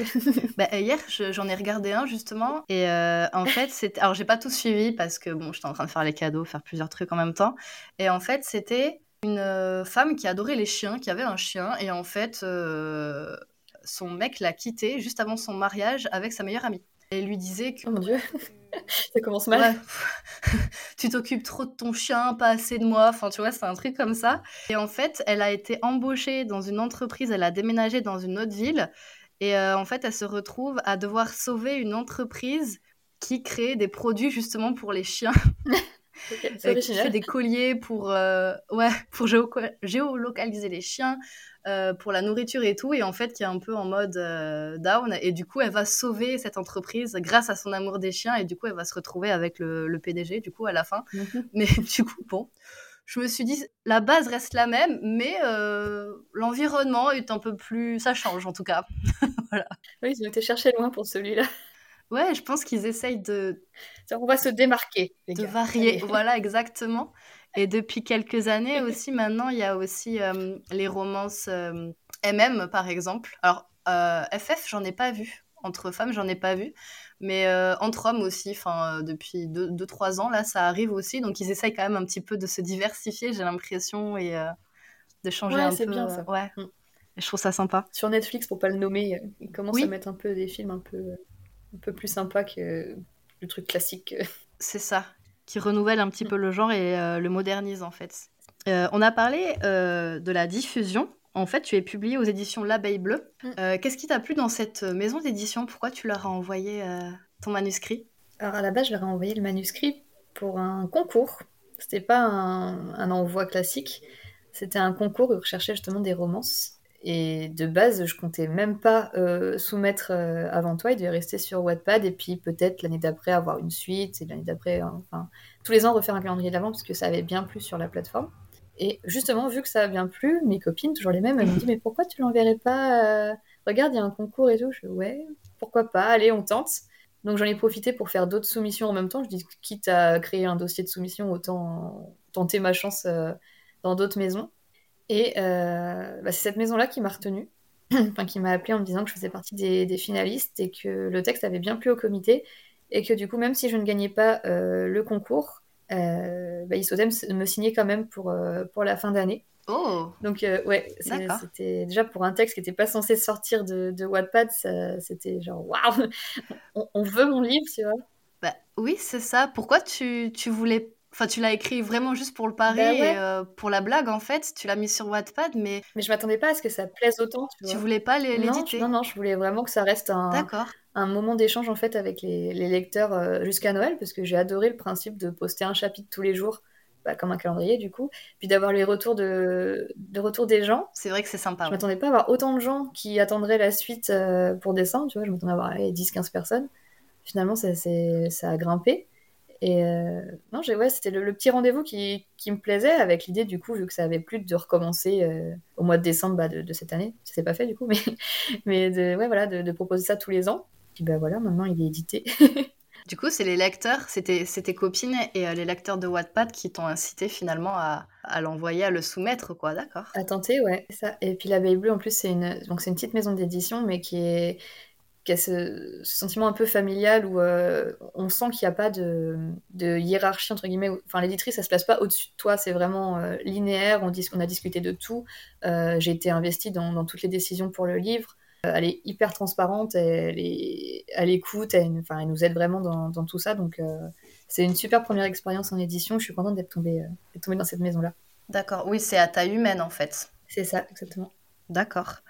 bah, hier, j'en ai regardé un justement. Et euh, en fait, c'était. Alors, j'ai pas tout suivi parce que bon, j'étais en train de faire les cadeaux, faire plusieurs trucs en même temps. Et en fait, c'était une euh, femme qui adorait les chiens, qui avait un chien, et en fait, euh, son mec l'a quitté juste avant son mariage avec sa meilleure amie. Et lui disait que.
Oh mon dieu, ça commence mal.
tu t'occupes trop de ton chien, pas assez de moi. Enfin, tu vois, c'est un truc comme ça. Et en fait, elle a été embauchée dans une entreprise, elle a déménagé dans une autre ville. Et euh, en fait, elle se retrouve à devoir sauver une entreprise qui crée des produits justement pour les chiens.
Euh, qui
fait des colliers pour, euh, ouais, pour géolocaliser les chiens, euh, pour la nourriture et tout, et en fait qui est un peu en mode down, et du coup elle va sauver cette entreprise grâce à son amour des chiens, et du coup elle va se retrouver avec le, PDG, du coup à la fin. Mhm. Mais du coup, bon, je me suis dit, la base reste la même, mais l'environnement est un peu plus... Ça change en tout cas. voilà.
Oui, ils ont été chercher loin pour celui-là.
Ouais, je pense qu'ils essayent de.
On va se démarquer.
de varier. Voilà, exactement. Et depuis quelques années aussi, maintenant, il y a aussi euh, les romances MM, euh, par exemple. Alors, FF, euh, j'en ai pas vu. Entre femmes, j'en ai pas vu. Mais entre hommes aussi, enfin, depuis 2-3 ans, là, ça arrive aussi. Donc, ils essayent quand même un petit peu de se diversifier, j'ai l'impression, et de changer
ouais,
un peu.
c'est bien ça.
Ouais. Mm. je trouve ça sympa.
Sur Netflix, pour pas le nommer, ils commencent à mettre un peu des films un peu un peu plus sympa que le truc classique.
C'est ça, qui renouvelle un petit peu le genre et euh, le modernise en fait. Euh, on a parlé euh, de la diffusion. En fait, tu es publié aux éditions L'Abeille Bleue. Mm. Qu'est-ce qui t'a plu dans cette maison d'édition? Pourquoi tu leur as envoyé ton manuscrit?
Alors à la base, je leur ai envoyé le manuscrit pour un concours. C'était pas un, un envoi classique. C'était un concours où ils recherchaient justement des romances. Et de base, je comptais même pas euh, soumettre euh, avant toi. Il devait rester sur Wattpad et puis peut-être l'année d'après avoir une suite et l'année d'après, enfin, tous les ans refaire un calendrier d'avant parce que ça avait bien plu sur la plateforme. Et justement, vu que ça a bien plu, mes copines, toujours les mêmes, elles me disent Mais pourquoi tu l'enverrais pas euh, Regarde, il y a un concours et tout. Je dis Ouais, pourquoi pas Allez, on tente. Donc j'en ai profité pour faire d'autres soumissions en même temps. Je dis Quitte à créer un dossier de soumission, autant tenter ma chance dans d'autres maisons. Et euh, bah, c'est cette maison-là qui m'a retenue, enfin qui m'a appelé en me disant que je faisais partie des, finalistes et que le texte avait bien plu au comité et que du coup, même si je ne gagnais pas euh, le concours, euh, bah, ils souhaitaient me, signer quand même pour, pour la fin d'année.
Oh
Donc, ouais, c'était déjà pour un texte qui n'était pas censé sortir de, de Wattpad, c'était genre waouh, on, veut mon livre, tu vois.
Bah, oui, c'est ça. Pourquoi tu, tu voulais Enfin, tu l'as écrit vraiment juste pour le pari bah et euh, pour la blague, en fait. Tu l'as mis sur Wattpad, mais...
Mais je m'attendais pas à ce que ça plaise autant, tu,
tu voulais pas l'éditer
non, non, je voulais vraiment que ça reste un, un moment d'échange, en fait, avec les, les lecteurs euh, jusqu'à Noël, parce que j'ai adoré le principe de poster un chapitre tous les jours, bah, comme un calendrier, du coup, puis d'avoir les retours, de, de retour des gens.
C'est vrai que c'est sympa.
Je m'attendais pas à avoir autant de gens qui attendraient la suite euh, pour décembre, tu vois. Je m'attendais à avoir 10-15 personnes. Finalement, ça, ça a grimpé. Et euh, non, ouais, c'était le, petit rendez-vous qui, qui, me plaisait avec l'idée, du coup, vu que ça avait plus de recommencer euh, au mois de décembre bah, de, cette année. Ça s'est pas fait, du coup, mais, mais de, ouais, voilà, de, proposer ça tous les ans. Puis bah voilà, maintenant il est édité.
Du coup, c'est les lecteurs, c'était tes copines et euh, les lecteurs de Wattpad qui t'ont incité finalement à, à l'envoyer, à le soumettre, quoi, d'accord?
À tenter, ouais, ça. Et puis l'Abeille Bleue, en plus, c'est une, donc c'est une petite maison d'édition, mais qui est qui a ce, sentiment un peu familial où euh, on sent qu'il n'y a pas de, de, hiérarchie entre guillemets. Enfin, l'éditrice, elle se place pas au-dessus de toi, c'est vraiment euh, linéaire. On, on, a discuté de tout. Euh, j'ai été investie dans, dans, toutes les décisions pour le livre. elle est hyper transparente, elle, est, elle écoute, elle, enfin, elle nous aide vraiment dans, dans tout ça. Donc, c'est une super première expérience en édition. Je suis contente d'être tombée, tombée dans cette maison-là.
D'accord, oui, c'est à taille humaine en fait.
C'est ça, exactement.
D'accord.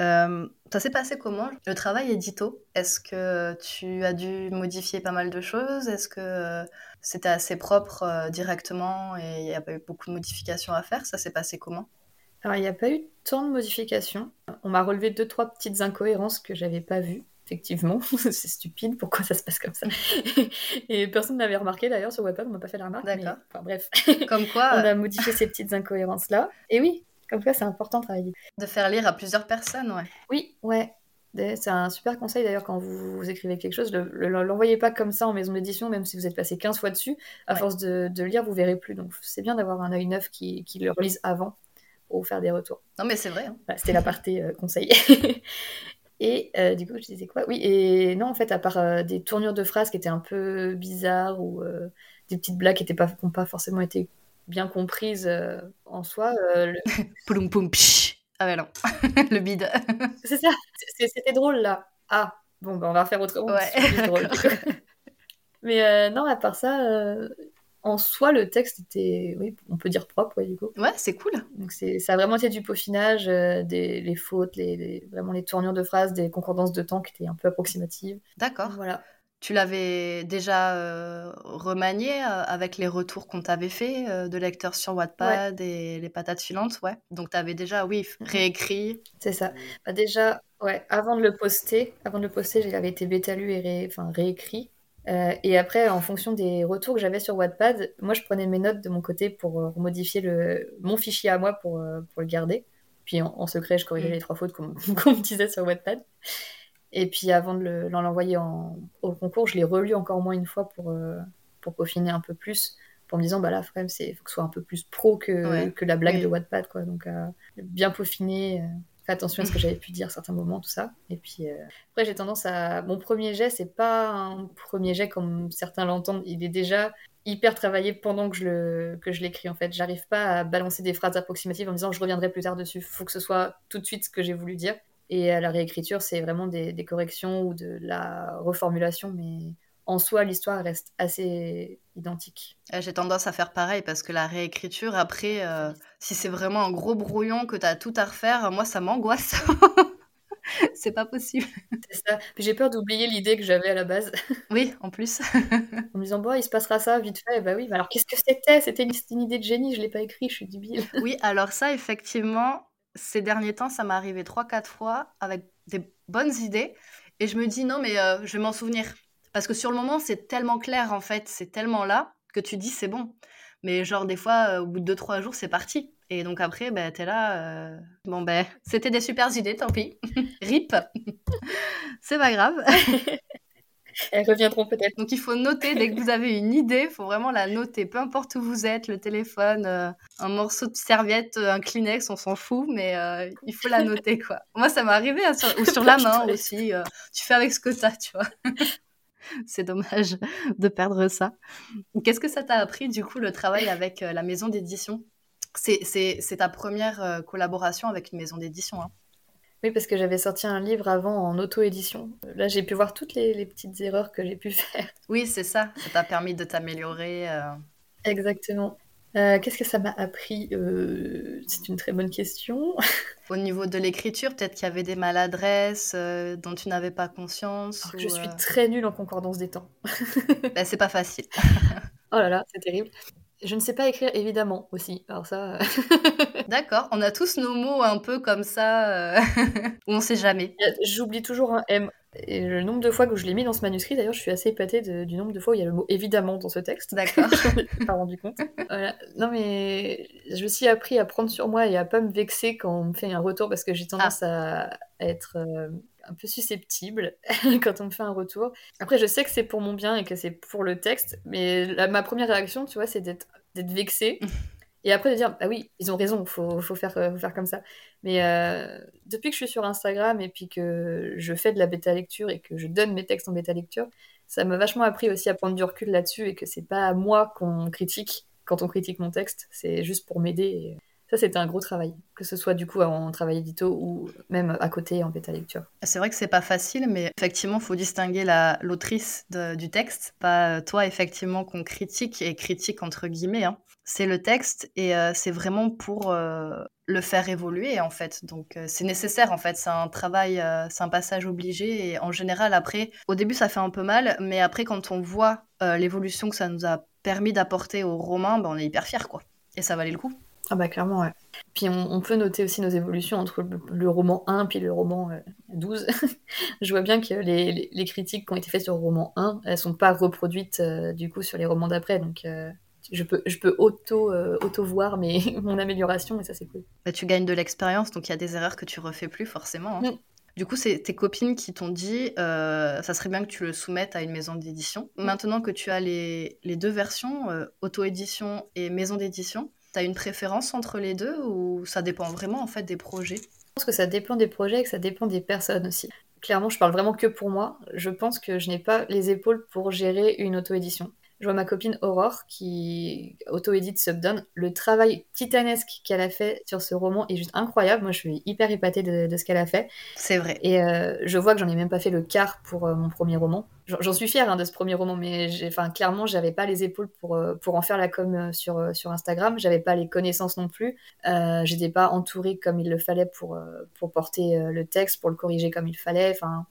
Euh, ça s'est passé comment? Le travail édito, est-ce que tu as dû modifier pas mal de choses? Est-ce que c'était assez propre euh, directement et il n'y a pas eu beaucoup de modifications à faire? Ça s'est passé comment?
Alors, il n'y a pas eu tant de modifications. On m'a relevé deux, trois petites incohérences que j'avais pas vues. Effectivement, c'est stupide, pourquoi ça se passe comme ça? Et personne n'avait remarqué d'ailleurs sur Wattpad, on m'a pas fait la remarque. D'accord. Enfin bref.
Comme quoi
On a modifié ces petites incohérences-là. Et oui, comme quoi, c'est important de travailler.
De faire lire à plusieurs personnes, ouais.
Oui, ouais. C'est un super conseil d'ailleurs quand vous, écrivez quelque chose. Ne l'envoyez pas comme ça en maison d'édition, même si vous êtes passé 15 fois dessus. À force de, lire, vous verrez plus. Donc c'est bien d'avoir un œil neuf qui, le relise avant pour vous faire des retours.
Non mais c'est vrai. Hein.
C'était la partie euh, conseil. et euh, du coup, je disais quoi? Oui, et non, en fait, à part euh, des tournures de phrases qui étaient un peu bizarres ou des petites blagues qui n'ont pas, pas forcément été bien comprise euh, en soi. Euh,
le... poum Ah ouais, non. le bide.
c'est ça. C'était drôle, là. Ah, bon, ben on va faire autrement. Ouais. drôle. Mais euh, non, à part ça, en soi, le texte était, oui, on peut dire propre, ouais, du coup.
Ouais, c'est cool.
Donc ça a vraiment été du peaufinage, des les fautes, les, vraiment les tournures de phrases, des concordances de temps qui étaient un peu approximatives.
D'accord.
Voilà.
Tu l'avais déjà euh, remanié euh, avec les retours qu'on t'avait fait euh, de lecteurs sur Wattpad et les patates filantes, ouais. Donc tu avais déjà, oui, mhm. réécrit.
C'est ça. Bah, déjà, ouais, avant de le poster, avant de le poster, j'avais été bêta lu et enfin, réécrit. et après, en fonction des retours que j'avais sur Wattpad, moi je prenais mes notes de mon côté pour modifier le, mon fichier à moi pour, pour le garder. Puis en, secret, je corrigeais mm. les trois fautes qu'on me disait sur Wattpad. Et puis avant de l'envoyer au concours, je l'ai relu encore moins une fois pour, euh, pour peaufiner un peu plus, pour me disant, bah là, il faut que ce soit un peu plus pro que, que la blague de Wattpad. Quoi. Donc, euh, bien peaufiner, euh, faire attention à ce que j'avais pu dire à certains moments, tout ça. Et puis, après, j'ai tendance à. Mon premier jet, c'est pas un premier jet comme certains l'entendent. Il est déjà hyper travaillé pendant que je le que je l'écris en fait. J'arrive pas à balancer des phrases approximatives en me disant je reviendrai plus tard dessus. Faut que ce soit tout de suite ce que j'ai voulu dire. Et à la réécriture, c'est vraiment des, corrections ou de la reformulation, mais en soi, l'histoire reste assez identique.
J'ai tendance à faire pareil parce que la réécriture, après, euh, si c'est vraiment un gros brouillon que tu as tout à refaire, moi, ça m'angoisse. c'est pas possible.
C'est ça. Puis j'ai peur d'oublier l'idée que j'avais à la base.
Oui, en plus.
en me disant, bon, il se passera ça vite fait. bah oui, mais alors qu'est-ce que c'était? C'était une, idée de génie, je l'ai pas écrit, je suis débile.
oui, alors ça, effectivement, ces derniers temps, ça m'est arrivé 3-4 fois avec des bonnes idées. Et je me dis, non, mais euh, je vais m'en souvenir. Parce que sur le moment, c'est tellement clair, en fait, c'est tellement là que tu dis, c'est bon. Mais genre, des fois, euh, au bout de 2-3 jours, c'est parti. Et donc après, ben, t'es là. Euh, bon, ben, c'était des super idées, tant pis. Rip. c'est pas grave.
Elles reviendront peut-être.
Donc il faut noter dès que vous avez une idée, il faut vraiment la noter, peu importe où vous êtes, le téléphone, euh, un morceau de serviette, euh, un Kleenex, on s'en fout, mais euh, il faut la noter quoi. Moi ça m'est arrivé, hein, ou sur la main aussi. tu fais avec ce que tu as, tu vois. C'est dommage de perdre ça. Qu'est-ce que ça t'a appris du coup le travail avec la maison d'édition? C'est ta première collaboration avec une maison d'édition. Hein?
Oui, parce que j'avais sorti un livre avant en auto-édition. Là, j'ai pu voir toutes les, petites erreurs que j'ai pu faire.
Oui, c'est ça. Ça t'a permis de t'améliorer. Euh.
Exactement. Euh, qu'est-ce que ça m'a appris euh, C'est une très bonne question.
Au niveau de l'écriture, peut-être qu'il y avait des maladresses dont tu n'avais pas conscience.
Je suis très nulle en concordance des temps.
ben, c'est pas facile.
oh là là, c'est terrible. Je ne sais pas écrire évidemment aussi. Alors ça. Euh,
D'accord, on a tous nos mots un peu comme ça, euh, où on sait jamais.
J'oublie toujours un M. Et le nombre de fois que je l'ai mis dans ce manuscrit, d'ailleurs, je suis assez épatée du nombre de fois où il y a le mot évidemment dans ce texte.
D'accord.
je m'en pas rendu compte. Non, mais je me suis appris à prendre sur moi et à pas me vexer quand on me fait un retour parce que j'ai tendance ah. à être. Euh, un peu susceptible quand on me fait un retour. Après, je sais que c'est pour mon bien et que c'est pour le texte, mais ma première réaction, tu vois, c'est d'être vexée. Et après de dire, ah oui, ils ont raison, il faut, faut, faire, faut faire comme ça. Mais euh, depuis que je suis sur Instagram et puis que je fais de la bêta lecture et que je donne mes textes en bêta lecture, ça m'a vachement appris aussi à prendre du recul là-dessus et que c'est pas moi qu'on critique quand on critique mon texte, c'est juste pour m'aider. Ça, c'était un gros travail, que ce soit du coup en travail édito ou même à côté en bêta lecture.
C'est vrai que c'est pas facile, mais effectivement, il faut distinguer l'autrice du texte, pas toi effectivement qu'on critique et critique entre guillemets. Hein. C'est le texte et euh, c'est vraiment pour euh, le faire évoluer en fait. Donc euh, c'est nécessaire en fait, c'est un travail, c'est un passage obligé et en général après, au début ça fait un peu mal, mais après quand on voit l'évolution que ça nous a permis d'apporter au roman, ben, on est hyper fiers quoi. Et ça valait le coup.
Ah bah clairement, ouais. Puis on, peut noter aussi nos évolutions entre le, roman 1 puis le roman 12. Euh, je vois bien que les, les, critiques qui ont été faites sur le roman 1, elles sont pas reproduites euh, du coup sur les romans d'après, donc euh, je peux, je peux auto, auto voir mes, mon amélioration et ça c'est cool.
Bah, tu gagnes de l'expérience, donc il y a des erreurs que tu refais plus forcément. Hein. Mm. Du coup, c'est tes copines qui t'ont dit ça serait bien que tu le soumettes à une maison d'édition. Mm. Maintenant que tu as les, les deux versions, auto-édition et maison d'édition, T'as une préférence entre les deux ou ça dépend vraiment en fait des projets? Je
pense que ça dépend des projets et que ça dépend des personnes aussi. Clairement, je parle vraiment que pour moi. Je pense que je n'ai pas les épaules pour gérer une auto-édition. Je vois ma copine Aurore qui auto-édite Subdone. Le travail titanesque qu'elle a fait sur ce roman est juste incroyable. Moi, je suis hyper épatée de, ce qu'elle a fait.
C'est vrai.
Et euh, je vois que j'en ai même pas fait le quart pour euh, mon premier roman. J'en suis fière hein, de ce premier roman, mais enfin, clairement, j'avais pas les épaules pour, euh, pour en faire la com sur, sur Instagram. J'avais pas les connaissances non plus. J'étais pas entourée comme il le fallait pour, pour porter le texte, pour le corriger comme il fallait. Enfin,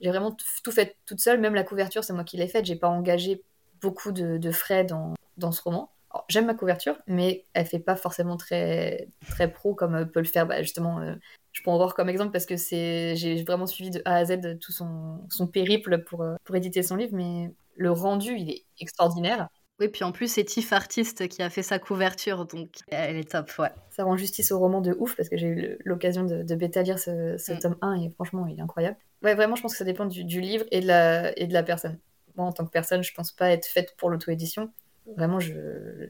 j'ai vraiment tout fait toute seule. Même la couverture, c'est moi qui l'ai faite. J'ai pas engagé beaucoup de, frais dans, dans, ce roman. J'aime ma couverture, mais elle fait pas forcément très, très pro comme peut le faire bah, justement. Euh, je peux en voir comme exemple parce que c'est j'ai vraiment suivi de A à Z tout son, son périple pour, euh, pour éditer son livre, mais le rendu, il est extraordinaire.
Oui, puis en plus, c'est Tiff Artiste qui a fait sa couverture, donc elle est top, ouais.
Ça rend justice au roman de ouf, parce que j'ai eu l'occasion de, de bêta-lire ce, ce mm. tome 1, et franchement, il est incroyable. Ouais, vraiment, je pense que ça dépend du, du livre et de, la, et de la personne moi, en tant que personne, je pense pas être faite pour l'auto-édition. Vraiment,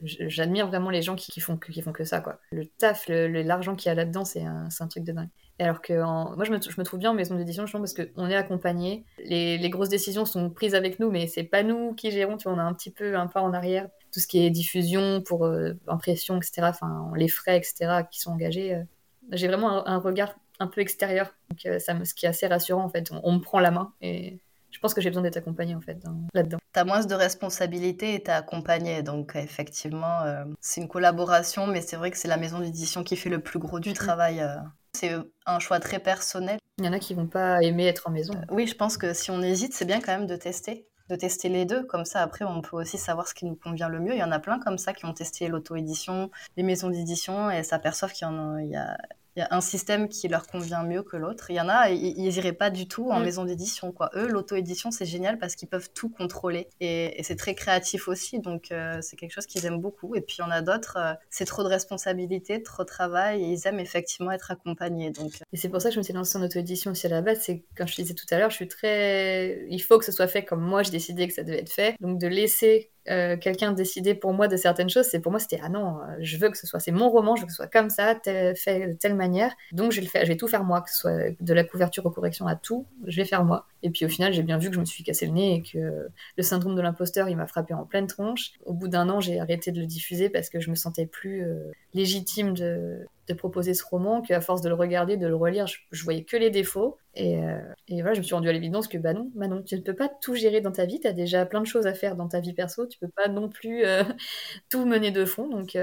j'admire vraiment les gens qui, font, qui font que ça. Quoi. Le taf, l'argent qu'il y a là-dedans, c'est un, un, truc de dingue. Et alors que moi, je me, je me, trouve bien en maison d'édition, je pense, parce qu'on est accompagné. Les, les, grosses décisions sont prises avec nous, mais c'est pas nous qui gérons. Tu on a un petit peu un pas en arrière. Tout ce qui est diffusion, pour euh, impression, etc. Enfin, les frais, etc. qui sont engagés. Euh, j'ai vraiment un, regard un peu extérieur, donc, euh, ça me, ce qui est assez rassurant en fait. On, on me prend la main et je pense que j'ai besoin d'être accompagnée en fait là-dedans.
Tu as moins de responsabilités et tu es accompagnée. Donc effectivement, euh, c'est une collaboration, mais c'est vrai que c'est la maison d'édition qui fait le plus gros du travail. Euh. C'est un choix très personnel.
Il y en a qui vont pas aimer être en maison. Euh,
oui, je pense que si on hésite, c'est bien quand même de tester de tester les deux. Comme ça, après, on peut aussi savoir ce qui nous convient le mieux. Il y en a plein comme ça qui ont testé l'auto-édition, les maisons d'édition, et s'aperçoivent qu'il y, en a, il y, a, il y a un système qui leur convient mieux que l'autre. Il y en a, ils n'iraient pas du tout en mm. maison d'édition. quoi. Eux, l'auto-édition, c'est génial parce qu'ils peuvent tout contrôler. Et, c'est très créatif aussi, donc euh, c'est quelque chose qu'ils aiment beaucoup. Et puis il y en a d'autres, euh, c'est trop de responsabilité, trop de travail, et ils aiment effectivement être accompagnés. Donc. Euh.
Et c'est pour ça que je me suis lancée en auto-édition aussi à la base. C'est quand je disais tout à l'heure, je suis très... Il faut que ce soit fait comme moi, je décidais que ça devait être fait. Donc de laisser euh, quelqu'un décider pour moi de certaines choses, c'est pour moi c'était ah non, euh, je veux que ce soit, c'est mon roman, je veux que ce soit comme ça, fait de telle manière, donc je, le fais, je vais tout faire moi, que ce soit de la couverture aux corrections à tout, je vais faire moi. Et puis au final, j'ai bien vu que je me suis cassé le nez et que le syndrome de l'imposteur, il m'a frappé en pleine tronche. Au bout d'un an, j'ai arrêté de le diffuser parce que je me sentais plus euh, légitime de, de, proposer ce roman, qu'à force de le regarder, de le relire, je, voyais que les défauts. Et, euh, et, voilà, je me suis rendu à l'évidence que bah non, bah tu ne peux pas tout gérer dans ta vie, tu as déjà plein de choses à faire dans ta vie perso, tu peux pas non plus euh, tout mener de fond. Donc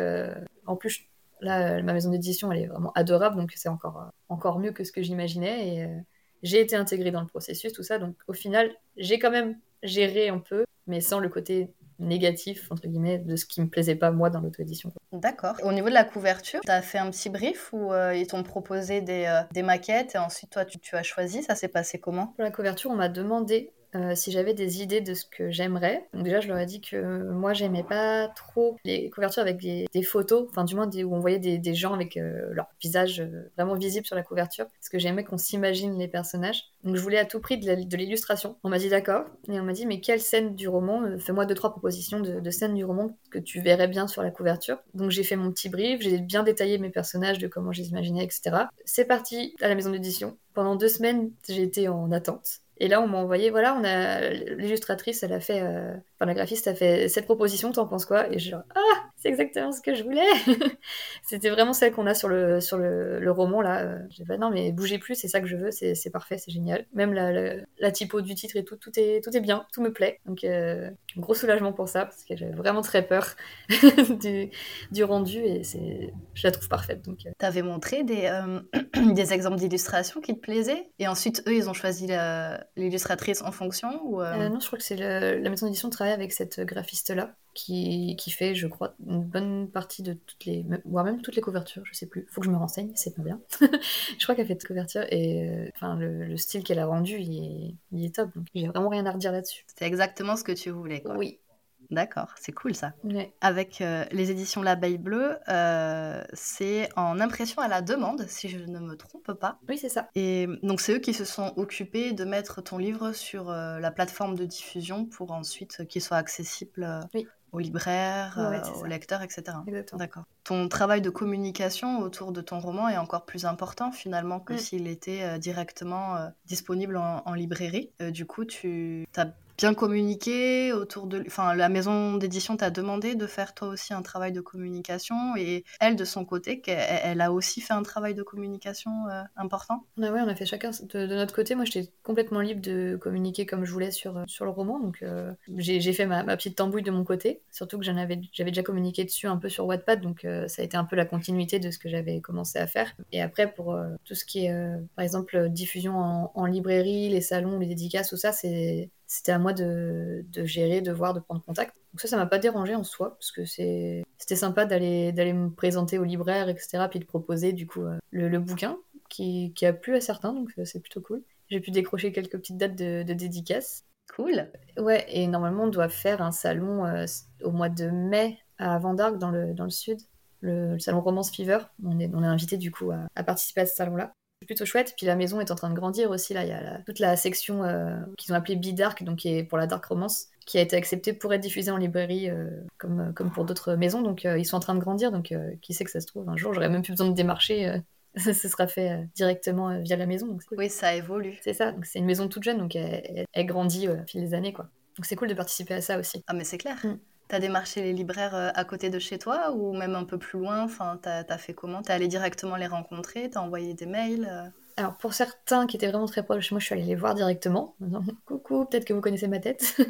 en plus, là, ma maison d'édition, elle est vraiment adorable, donc c'est encore, encore mieux que ce que j'imaginais. Et j'ai été intégrée dans le processus, tout ça. Donc au final, j'ai quand même géré un peu, mais sans le côté négatif, entre guillemets, de ce qui me plaisait pas moi dans l'auto-édition.
D'accord. Au niveau de la couverture, tu as fait un petit brief ou euh, ils t'ont proposé des, euh, des, maquettes et ensuite toi tu, tu as choisi Ça s'est passé comment?
Pour la couverture, on m'a demandé euh, si j'avais des idées de ce que j'aimerais. Donc déjà, je leur ai dit que moi, j'aimais pas trop les couvertures avec des, photos, enfin du moins où on voyait des, gens avec euh, leur visage euh, vraiment visible sur la couverture, parce que j'aimais qu'on s'imagine les personnages. Donc je voulais à tout prix de l'illustration. On m'a dit d'accord, et on m'a dit mais quelle scène du roman Fais-moi deux trois propositions de, de scènes du roman que tu verrais bien sur la couverture. Donc j'ai fait mon petit brief, j'ai bien détaillé mes personnages, de comment je les imaginais, etc. C'est parti à la maison d'édition. Pendant deux semaines, j'ai été en attente. Et là, on m'a envoyé, voilà, on a l'illustratrice, elle a fait, euh, enfin la graphiste a fait cette proposition, t'en penses quoi? Et je genre, ah, c'est exactement ce que je voulais. C'était vraiment celle qu'on a sur le sur le, le roman là. Euh, j'ai dit, non mais bougez plus, c'est ça que je veux, c'est parfait, c'est génial. Même la, la, typo du titre et tout, tout est tout est bien, tout me plaît. Donc euh, gros soulagement pour ça parce que j'avais vraiment très peur du, du, rendu et c'est, je la trouve parfaite. Donc.
T'avais montré des des exemples d'illustrations qui te plaisaient et ensuite eux ils ont choisi la l'illustratrice en fonction ou euh,
euh, Non, je crois que c'est la maison d'édition de travail avec cette graphiste-là qui, qui, fait, je crois, une bonne partie de toutes les. voire même toutes les couvertures, je sais plus. Faut que je me renseigne, c'est pas bien. je crois qu'elle fait les couvertures et euh, enfin, le, style qu'elle a rendu, il est, il est top. Donc j'ai vraiment rien à redire là-dessus.
C'est exactement ce que tu voulais, quoi.
Oui,
D'accord, c'est cool ça. Avec euh, les éditions L'Abeille Bleue, euh, c'est en impression à la demande, si je ne me trompe pas.
Oui, c'est ça.
Et donc, c'est eux qui se sont occupés de mettre ton livre sur euh, la plateforme de diffusion pour ensuite qu'il soit accessible aux libraires, aux lecteurs, etc. D'accord. Ton travail de communication autour de ton roman est encore plus important finalement que mm. s'il était directement disponible en, en librairie. du coup, tu as bien communiquer autour de... Enfin, la maison d'édition t'a demandé de faire toi aussi un travail de communication et elle, de son côté, elle, a aussi fait un travail de communication euh, important?
Oui, on a fait chacun de, notre côté. Moi, j'étais complètement libre de communiquer comme je voulais sur, euh, sur le roman. Donc, euh, j'ai fait ma, petite tambouille de mon côté. Surtout que j'avais déjà communiqué dessus un peu sur Wattpad. Donc, ça a été un peu la continuité de ce que j'avais commencé à faire. Et après, pour tout ce qui est, par exemple, diffusion en librairie, les salons, les dédicaces, tout ça, c'est c'était à moi de, gérer, de voir, de prendre contact. Donc ça, ça m'a pas dérangé en soi, parce que c'était sympa d'aller me présenter au libraire, etc., puis de proposer du coup euh, le, bouquin qui, a plu à certains, donc euh, c'est plutôt cool. J'ai pu décrocher quelques petites dates de, dédicaces.
Cool.
Ouais, et normalement, on doit faire un salon euh, au mois de mai à Vendargue, dans le, dans le sud, le, salon Romance Fever. On est, on est invité du coup à participer à ce salon-là plutôt chouette. Puis la maison est en train de grandir aussi. Là, il y a toute la section euh, qu'ils ont appelée Bidark, donc qui est pour la dark romance, qui a été acceptée pour être diffusée en librairie euh, comme, comme pour d'autres maisons. Donc euh, ils sont en train de grandir. Donc qui sait que ça se trouve un jour, j'aurais même plus besoin de démarcher. ce sera fait directement via la maison. Donc
Oui, ça évolue.
C'est ça. C'est une maison toute jeune, donc elle, grandit au fil des années, quoi. Donc c'est cool de participer à ça aussi.
Ah mais c'est clair. Mm. T'as démarché les libraires euh, à côté de chez toi ou même un peu plus loin? Enfin, t'as as fait comment? T'es allé directement les rencontrer? T'as envoyé des mails euh?
Alors pour certains qui étaient vraiment très proches de chez moi, je suis allée les voir directement. Coucou, peut-être que vous connaissez ma tête.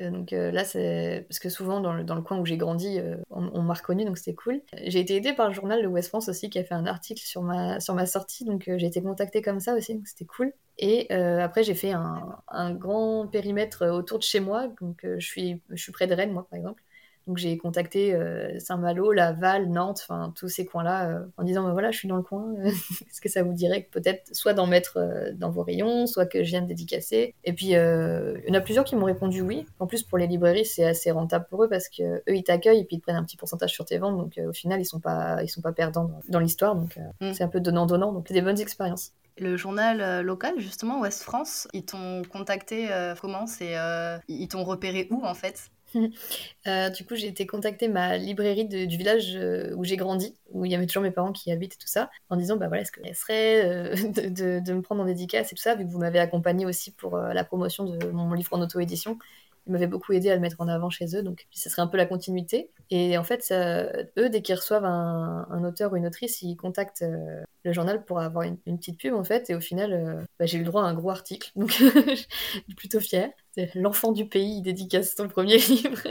Euh, donc là, c'est parce que souvent dans le, dans le coin où j'ai grandi, on, m'a reconnu, donc c'était cool. J'ai été aidée par le journal de West France aussi qui a fait un article sur ma, sur ma sortie, donc j'ai été contactée comme ça aussi, donc c'était cool. Et euh, après, j'ai fait un, un, grand périmètre autour de chez moi. Donc, euh, je, suis, je suis près de Rennes, moi, par exemple. Donc, j'ai contacté euh, Saint-Malo, Laval, Nantes, enfin, tous ces coins-là, en disant bah, voilà, je suis dans le coin. Est-ce que ça vous dirait peut-être soit d'en mettre dans vos rayons, soit que je vienne dédicacer? Et puis, il y en a plusieurs qui m'ont répondu oui. En plus, pour les librairies, c'est assez rentable pour eux parce qu'eux, ils t'accueillent et puis ils te prennent un petit pourcentage sur tes ventes. Donc, au final, ils sont pas, ils sont pas perdants dans, dans l'histoire. Donc, mm. c'est un peu donnant-donnant. Donc, c'est des bonnes expériences
le journal euh, local, justement, Ouest France, ils t'ont contacté euh, comment? C'est euh, Ils t'ont repéré où, en fait?
du coup, j'ai été contacter ma librairie du village où j'ai grandi, où il y avait toujours mes parents qui habitent et tout ça, en disant bah voilà, est-ce que serait de, de, me prendre en dédicace et tout ça, vu que vous m'avez accompagné aussi pour la promotion de mon livre en auto-édition ils m'avaient beaucoup aidé à le mettre en avant chez eux, donc ce serait un peu la continuité. Et en fait, eux, dès qu'ils reçoivent un, auteur ou une autrice, ils contactent euh, le journal pour avoir une, petite pub, en fait, et au final, euh, bah, j'ai eu droit à un gros article, donc je suis plutôt fière. L'enfant du pays dédicace ton premier livre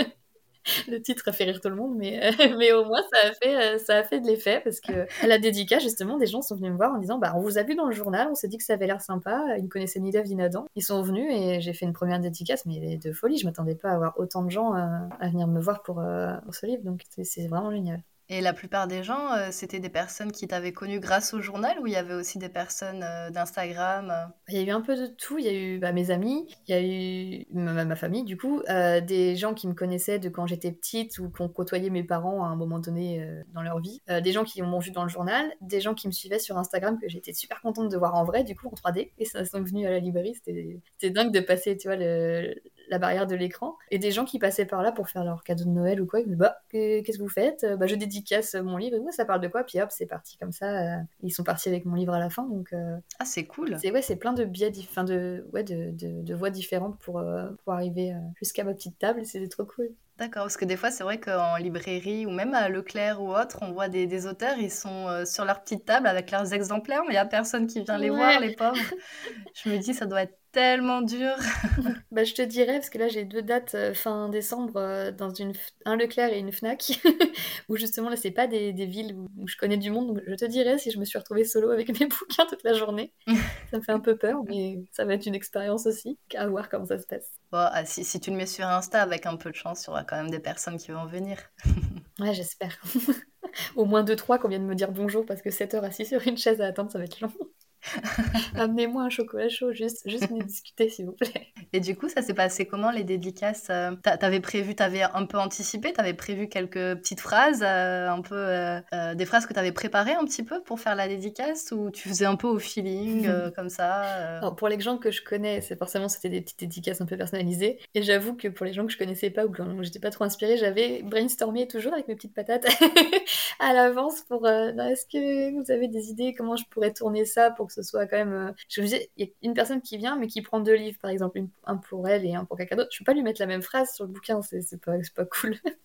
le titre a fait rire tout le monde, mais, euh, mais au moins ça a fait, euh, ça a fait de l'effet parce que à la dédicace, justement, des gens sont venus me voir en disant bah, On vous a vu dans le journal, on s'est dit que ça avait l'air sympa. Ils ne connaissaient ni Dave ni Nadan. Ils sont venus et j'ai fait une première dédicace, mais de folie. Je m'attendais pas à avoir autant de gens euh, à venir me voir pour, pour ce livre, donc c'est vraiment génial.
Et la plupart des gens, euh, c'était des personnes qui t'avaient connu grâce au journal ou il y avait aussi des personnes euh, d'Instagram euh
Il y a eu un peu de tout. Il y a eu bah, mes amis, il y a eu ma, famille, du coup, des gens qui me connaissaient de quand j'étais petite ou qui ont côtoyé mes parents à un moment donné dans leur vie, des gens qui m'ont vu dans le journal, des gens qui me suivaient sur Instagram que j'étais super contente de voir en vrai, du coup, en 3D. Et ça sont venus à la librairie. C'était dingue de passer, tu vois, le, la barrière de l'écran. Et des gens qui passaient par là pour faire leur cadeau de Noël ou quoi. Ils me disaient, bah, que- qu'est-ce que vous faites? Bah, je dédicace mon livre. Et moi, ça parle de quoi? Puis hop, c'est parti comme ça. euh, Ils sont partis avec mon livre à la fin. Donc, euh,
Ah, c'est cool.
c'est ouais, c'est plein de biais, enfin de, ouais, de, de, de voies différentes pour, euh, pour arriver euh, jusqu'à ma petite table. C'est trop cool.
D'accord, parce que des fois, c'est vrai qu'en librairie ou même à Leclerc ou autre, on voit des, des auteurs, ils sont euh, sur leur petite table avec leurs exemplaires, mais il n'y a personne qui vient les
Ouais.
voir, les pauvres. Je me dis, ça doit être tellement dur.
Bah, je te dirais, parce que là j'ai deux dates euh, fin décembre euh, dans une, F- un Leclerc et une Fnac, où justement là c'est pas des, des villes où, où je connais du monde, donc je te dirais si je me suis retrouvée solo avec mes bouquins toute la journée. ça me fait un peu peur, mais ça va être une expérience aussi, à voir comment ça se passe.
Bon, ah, si, si tu le mets sur Insta, avec un peu de chance, il y aura quand même des personnes qui vont venir.
Ouais, j'espère. Au moins deux, trois qu'on vienne me dire bonjour, parce que 7 heures assis sur une chaise à attendre, ça va être long. Amenez-moi un chocolat chaud, juste, juste venez discuter s'il vous plaît.
Et du coup, ça s'est passé comment les dédicaces euh, t'a- T'avais prévu, t'avais un peu anticipé, t'avais prévu quelques petites phrases, euh, un peu euh, des phrases que t'avais préparées un petit peu pour faire la dédicace ou tu faisais un peu au feeling euh, comme ça euh
Alors, pour les gens que je connais, c'est forcément c'était des petites dédicaces un peu personnalisées. Et j'avoue que pour les gens que je connaissais pas ou que j'étais pas trop inspirée, j'avais brainstormé toujours avec mes petites patates à l'avance pour est-ce que vous avez des idées comment je pourrais tourner ça pour que ce soit quand même. euh, Je me disais, il y a une personne qui vient mais qui prend deux livres par exemple, une- un pour elle et un pour quelqu'un d'autre. Je peux pas lui mettre la même phrase sur le bouquin, c'est c'est pas, c'est pas cool.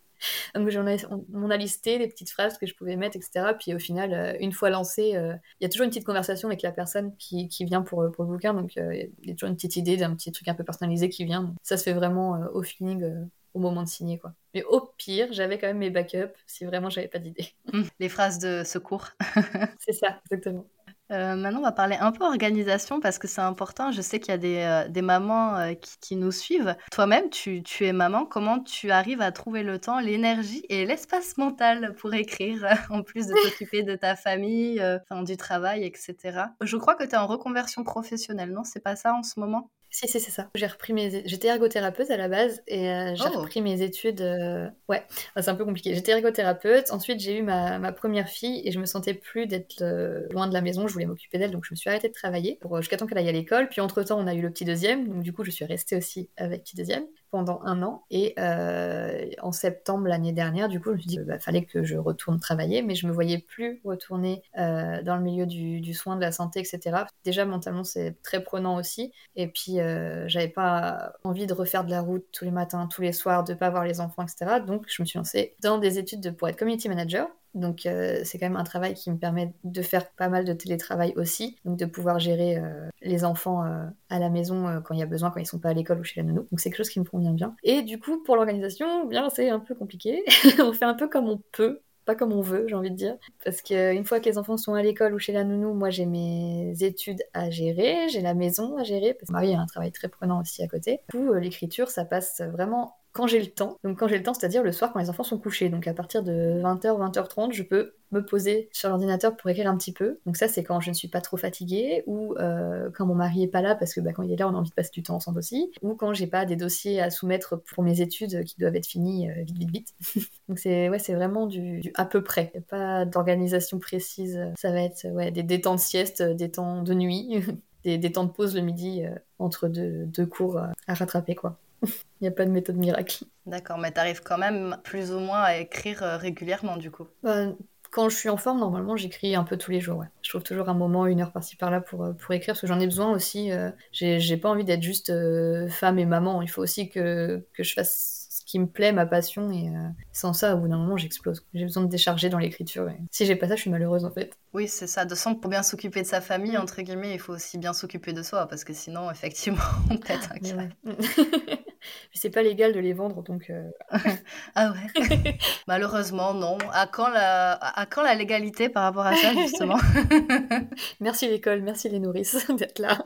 Donc j'en ai, on, on a listé les petites phrases que je pouvais mettre, etc. Puis au final, euh, une fois lancé, euh, il y a toujours une petite conversation avec la personne qui, qui vient pour, pour le bouquin. Donc euh, il y a toujours une petite idée d'un petit truc un peu personnalisé qui vient. Donc, ça se fait vraiment au feeling, au moment de signer. quoi. Mais au pire, j'avais quand même mes backups si vraiment j'avais pas d'idée.
Les phrases de secours.
C'est ça, exactement.
Euh, maintenant, on va parler un peu organisation parce que c'est important. Je sais qu'il y a des, euh, des mamans euh, qui, nous suivent. Toi-même, tu, tu es maman. Comment tu arrives à trouver le temps, l'énergie et l'espace mental pour écrire, en plus de t'occuper de ta famille, du travail, etc. Je crois que tu es en reconversion professionnelle, non? C'est pas ça en ce moment?
Si, si, c'est ça. J'ai repris mes... J'étais ergothérapeute à la base et euh, j'ai
Oh.
repris mes études. euh, Ouais, Enfin, c'est un peu compliqué. J'étais ergothérapeute. Ensuite, j'ai eu ma, ma première fille et je me sentais plus d'être euh, loin de la maison. Je voulais m'occuper d'elle, donc je me suis arrêtée de travailler pour, jusqu'à temps qu'elle aille à l'école. Puis entre-temps, on a eu le petit deuxième. Donc du coup, je suis restée aussi avec petit deuxième pendant un an. Et euh, en septembre l'année dernière, du coup, je me suis dit, bah, fallait que je retourne travailler, mais je me voyais plus retourner euh, dans le milieu du, du soin, de la santé, etc. Déjà, mentalement, c'est très prenant aussi. Et puis, euh, j'avais pas envie de refaire de la route tous les matins, tous les soirs, de pas voir les enfants, etc. Donc, je me suis lancée dans des études de, pour être community manager. Donc, euh, c'est quand même un travail qui me permet de faire pas mal de télétravail aussi. Donc, de pouvoir gérer euh, les enfants euh, à la maison quand il y a besoin, quand ils sont pas à l'école ou chez la nounou. Donc, c'est quelque chose qui me convient bien. Et du coup, pour l'organisation, bien, c'est un peu compliqué. on fait un peu comme on peut pas comme on veut, j'ai envie de dire. Parce qu'une fois que les enfants sont à l'école ou chez la nounou, moi j'ai mes études à gérer, j'ai la maison à gérer, parce que mon mari a un travail très prenant aussi à côté. Du coup, l'écriture, ça passe vraiment quand j'ai le temps. Donc quand j'ai le temps, c'est-à-dire le soir quand les enfants sont couchés. Donc à partir de 20h, 20h30, je peux me poser sur l'ordinateur pour écrire un petit peu. Donc ça, c'est quand je ne suis pas trop fatiguée ou euh, quand mon mari est pas là, parce que bah, quand il est là, on a envie de passer du temps ensemble aussi. Ou quand j'ai pas des dossiers à soumettre pour mes études qui doivent être finis euh, vite, vite, vite. Donc c'est ouais, c'est vraiment du, à peu près. Y a pas d'organisation précise. Ça va être ouais, des, des temps de sieste, des temps de nuit, des, des temps de pause le midi euh, entre deux, deux cours à rattraper quoi. Il n'y a pas de méthode miracle.
D'accord, mais tu arrives quand même plus ou moins à écrire euh, régulièrement du coup.
Bah, quand je suis en forme, normalement, j'écris un peu tous les jours. ouais. Je trouve toujours un moment, une heure par-ci par-là pour, euh, pour écrire, parce que j'en ai besoin aussi. euh, j'ai pas envie d'être juste euh, femme et maman. Il faut aussi que, que je fasse ce qui me plaît, ma passion, et euh, sans ça, au bout d'un moment, j'explose. J'ai besoin de décharger dans l'écriture. et Si j'ai pas ça, je suis malheureuse en fait.
Oui, c'est ça. De sens, pour bien s'occuper de sa famille, entre guillemets, il faut aussi bien s'occuper de soi, parce que sinon, effectivement, on pète un câble.
c'est pas légal de les vendre, donc. euh,
Ah ouais. Malheureusement, non. À quand la, à quand la légalité par rapport à ça, justement?
Merci l'école, merci les nourrices d'être là.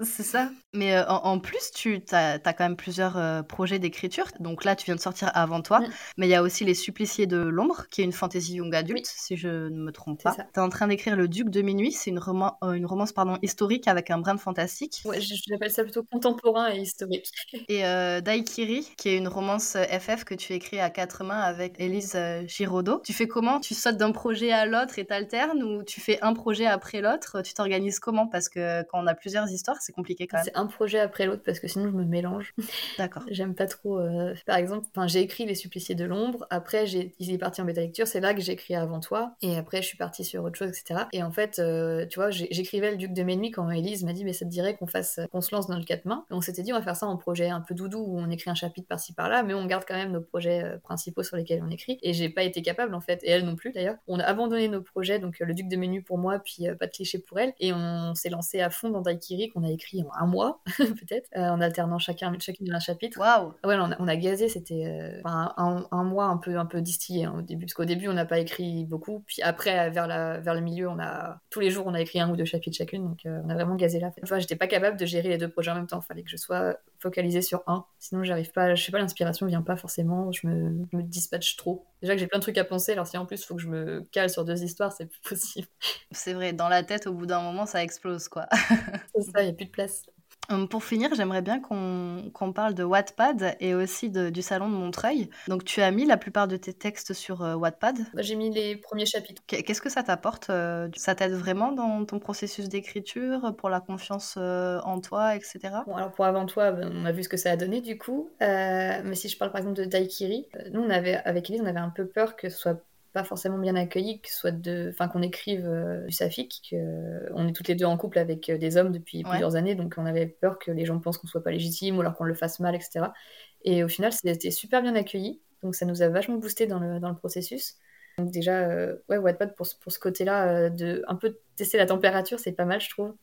C'est ça. Mais euh, en, en plus, tu as, quand même plusieurs euh, projets d'écriture. Donc là, tu viens de sortir avant toi.
Mm.
Mais il y a aussi Les Suppliciés de l'Ombre, qui est une fantasy young adulte, si je ne me trompe pas. Tu es en train d'écrire Le Duc de Minuit. C'est une, roman- une romance pardon, historique avec un brin de fantastique.
Ouais, je- j'appelle ça plutôt contemporain et historique.
Et euh, Daikiri, qui est une romance euh, FF que tu écris à quatre mains avec Élise euh, Giraudot. Tu fais comment? Tu sautes d'un projet à l'autre et t'alternes ou tu fais un projet après l'autre? Tu t'organises comment? Parce que quand on a plusieurs histoires, c'est compliqué quand même.
C'est un projet après l'autre parce que sinon je me mélange.
D'accord.
J'aime pas trop. euh, Par exemple, j'ai écrit Les Suppliciés de l'ombre. Après, j'ai... il est parti en bêta lecture. C'est là que j'ai écrit Avant toi. Et après, je suis partie sur autre chose, etc. Et en fait, euh, tu vois, j'écrivais Le Duc de Mes Nuits quand Élise m'a dit, mais ça te dirait qu'on fasse, qu'on se lance dans le quatre mains? Et on s'était dit, on va faire ça en projet un peu doudou où on écrit un chapitre par-ci par-là, mais on garde quand même nos projets euh, principaux sur lesquels on écrit. Et j'ai pas été capable, en fait, et elle non plus d'ailleurs. On a abandonné nos projets, donc euh, Le Duc de Mes Nuits pour moi, puis euh, Pas de cliché pour elle. Et on s'est lancé à fond dans Daikiri qu'on a écrit en un mois, peut-être, euh, en alternant chacun, chacune un chapitre.
Waouh
Ouais, on a, on a gazé, c'était euh, un, un mois un peu, un peu distillé hein, au début, parce qu'au début on n'a pas écrit beaucoup, puis après vers, la, vers le milieu, on a tous les jours on a écrit un ou deux chapitres chacune, donc euh, on a vraiment gazé là. Enfin, j'étais pas capable de gérer les deux projets en même temps, fallait que je sois focalisée sur un, sinon j'arrive pas, je sais pas, l'inspiration vient pas forcément, je me, je me dispatche trop. Déjà que j'ai plein de trucs à penser, alors si en plus il faut que je me cale sur deux histoires, c'est plus possible.
C'est vrai, dans la tête, au bout d'un moment, ça explose, quoi.
C'est ça, il y a plus de place.
Hum, Pour finir, j'aimerais bien qu'on parle de Wattpad et aussi de- du salon de Montreuil. Donc, tu as mis la plupart de tes textes sur euh, Wattpad.
Moi, J'ai mis les premiers chapitres.
Qu'est- Qu'est-ce que ça t'apporte euh, Ça t'aide vraiment dans ton processus d'écriture, pour la confiance euh, en toi, etc.
Bon, alors pour avant toi, ben, on a vu ce que ça a donné du coup. Euh, mais si je parle par exemple de Daikiri, euh, nous on avait avec Elise, on avait un peu peur que ce soit pas forcément bien accueilli, que soit de, enfin qu'on écrive euh, du saphique, que euh, on est toutes les deux en couple avec euh, des hommes depuis
Ouais.
plusieurs années, donc on avait peur que les gens pensent qu'on soit pas légitime ou alors qu'on le fasse mal, etc. Et au final, c'était super bien accueilli, donc ça nous a vachement boosté dans le, dans le processus. Donc déjà, euh, ouais, Wattpad pour, pour ce côté-là, de un peu tester la température, c'est pas mal, je trouve.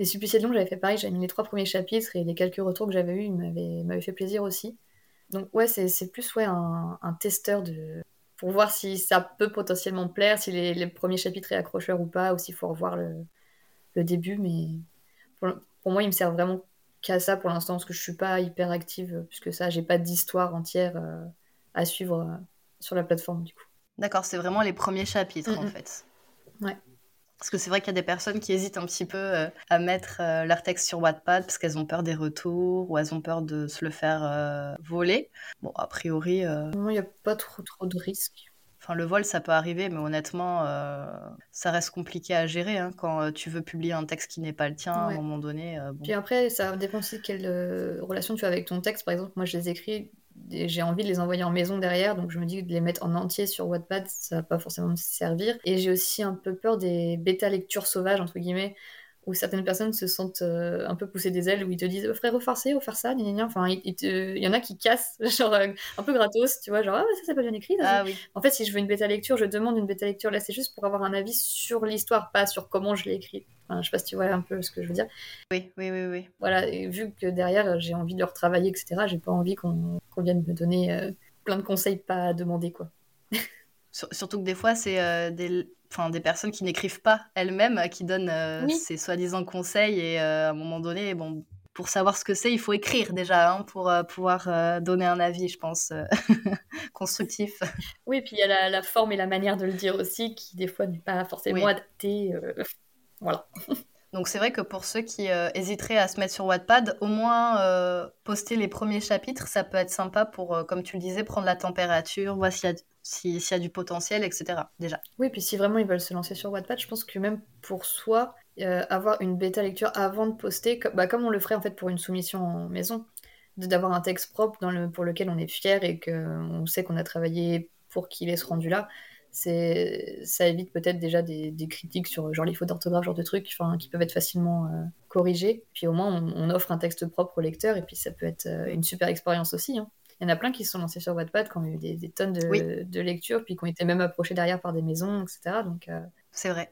Les Suppliciés de l'ombre, j'avais fait pareil, j'avais mis les trois premiers chapitres et les quelques retours que j'avais eus, ils m'avaient fait plaisir aussi. Donc ouais, c'est c'est plus ouais, un, un testeur de... pour voir si ça peut potentiellement me plaire, si les, les premiers chapitres est accrocheur ou pas, ou s'il faut revoir le, le début. Mais pour, pour moi, il me sert vraiment qu'à ça pour l'instant, parce que je suis pas hyper active, puisque ça, j'ai pas d'histoire entière euh, à suivre euh, sur la plateforme du coup.
D'accord, c'est vraiment les premiers chapitres, en
Mhm.
fait.
Ouais.
Parce que c'est vrai qu'il y a des personnes qui hésitent un petit peu euh, à mettre euh, leur texte sur Wattpad parce qu'elles ont peur des retours ou elles ont peur de se le faire euh, voler. Bon, a priori,
moi, il n'y a pas trop, trop de risques.
enfin, le vol, ça peut arriver, mais honnêtement, ça reste compliqué à gérer hein, quand tu veux publier un texte qui n'est pas le tien à un moment donné. bon.
Puis après, ça dépend aussi de quelle relation tu as avec ton texte. Par exemple, moi, je les écris j'ai envie de les envoyer en maison derrière, donc je me dis que de les mettre en entier sur Wattpad, ça va pas forcément me servir. Et j'ai aussi un peu peur des bêta lectures sauvages, entre guillemets, où certaines personnes se sentent euh, un peu poussées des ailes, où ils te disent oh, faudrait refarcer, refaire ça, gna gna gna. Enfin, il, il te- il y en a qui cassent, genre euh, un peu gratos, tu vois, genre ah, ça c'est pas bien écrit. ça,
Ah oui,
en fait, si je veux une bêta lecture, je demande une bêta lecture. Là, c'est juste pour avoir un avis sur l'histoire, pas sur comment je l'ai écrite. Enfin, je sais pas si tu vois un peu ce que je veux dire.
oui, oui, oui, oui.
Voilà, et vu que derrière, j'ai envie de le retravailler, etc., j'ai pas envie qu'on vienne me donner euh, plein de conseils pas à demander, quoi.
Sur- surtout que des fois, c'est des, enfin, des personnes qui n'écrivent pas elles-mêmes euh, qui donnent euh,
Oui.
ces soi-disant conseils. Et euh, à un moment donné, bon, pour savoir ce que c'est, il faut écrire déjà hein, pour euh, pouvoir donner un avis, je pense, constructif.
Oui, puis il y a la, la forme et la manière de le dire aussi, qui des fois n'est pas forcément
Oui.
adaptée. Voilà.
Donc c'est vrai que pour ceux qui euh, hésiteraient à se mettre sur Wattpad, au moins euh, poster les premiers chapitres, ça peut être sympa pour, euh, comme tu le disais, prendre la température, voir s'il y, a- du potentiel, etc. Déjà.
Oui, puis si vraiment ils veulent se lancer sur Wattpad, je pense que même pour soi, avoir une bêta lecture avant de poster, bah, comme on le ferait en fait pour une soumission en maison, d'avoir un texte propre pour lequel on est fier et qu'on sait qu'on a travaillé pour qu'il ait ce rendu-là, ça évite peut-être déjà des, des critiques sur genre les fautes d'orthographe, genre de trucs qui peuvent être facilement euh, corrigés. Puis au moins, on, on offre un texte propre au lecteur et puis ça peut être euh, une super expérience aussi. hein. Il y en a plein qui se sont lancés sur Wattpad, qui ont eu des, des tonnes de,
Oui.
de lectures, puis qui ont été même approchés derrière par des maisons, etc. Donc, euh,
C'est vrai.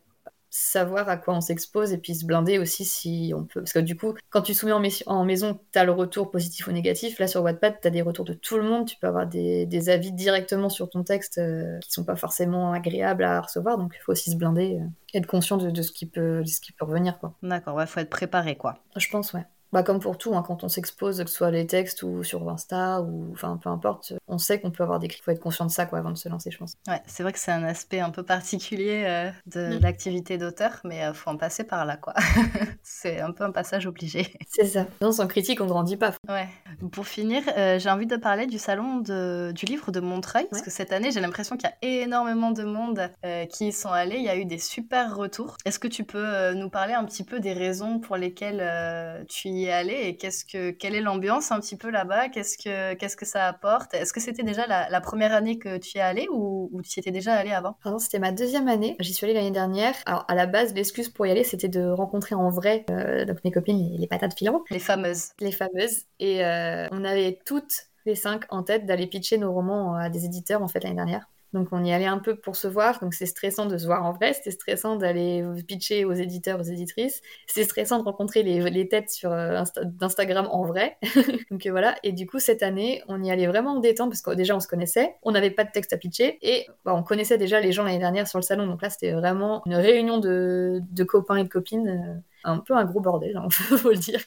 Savoir à quoi on s'expose et puis se blinder aussi si on peut. Parce que du coup, quand tu soumets en, en maison, tu as le retour positif ou négatif. Là, sur Wattpad, tu as des retours de tout le monde. Tu peux avoir des, avis directement sur ton texte euh, qui sont pas forcément agréables à recevoir. Donc, il faut aussi se blinder, euh, être conscient de, ce qui peut, de ce qui peut revenir.
D'accord, il faut être préparé, quoi.
Je pense, ouais bah, comme pour tout, hein, quand on s'expose, que ce soit les textes ou sur Insta, ou enfin peu importe, on sait qu'on peut avoir des critiques. Il faut être conscient de ça quoi, avant de se lancer, je pense.
Ouais, c'est vrai que c'est un aspect un peu particulier euh, de mm. l'activité d'auteur, mais il euh, faut en passer par là, quoi. c'est un peu un passage obligé.
C'est ça. Non, sans critique, on grandit pas.
Ouais. Pour finir, euh, j'ai envie de parler du salon de, du livre de Montreuil, parce que cette année, j'ai l'impression qu'il y a énormément de monde qui y sont allés. Il y a eu des super retours. Est-ce que tu peux nous parler un petit peu des raisons pour lesquelles tu y es allé et qu'est-ce que, quelle est l'ambiance un petit peu là-bas? Qu'est-ce que, qu'est-ce que ça apporte? Est-ce que c'était déjà la, première année que tu y es allé ou, tu y étais déjà allé avant?
Pardon, c'était ma deuxième année. J'y suis allée l'année dernière. Alors, à la base, l'excuse pour y aller, c'était de rencontrer en vrai euh, donc mes copines, les, les patates filantes.
Les fameuses.
Les fameuses. Et euh, on avait toutes les cinq en tête d'aller pitcher nos romans à des éditeurs en fait l'année dernière. Donc on y allait un peu pour se voir, donc c'est stressant de se voir en vrai, c'était stressant d'aller pitcher aux éditeurs, aux éditrices, c'est stressant de rencontrer les, têtes sur euh, d'Instagram en vrai. donc euh, voilà, et du coup cette année on y allait vraiment en détente parce que déjà on se connaissait, on n'avait pas de texte à pitcher. Et bah, on connaissait déjà les gens l'année dernière sur le salon, donc là c'était vraiment une réunion de, copains et de copines, euh, un peu un gros bordel, il hein, faut le dire.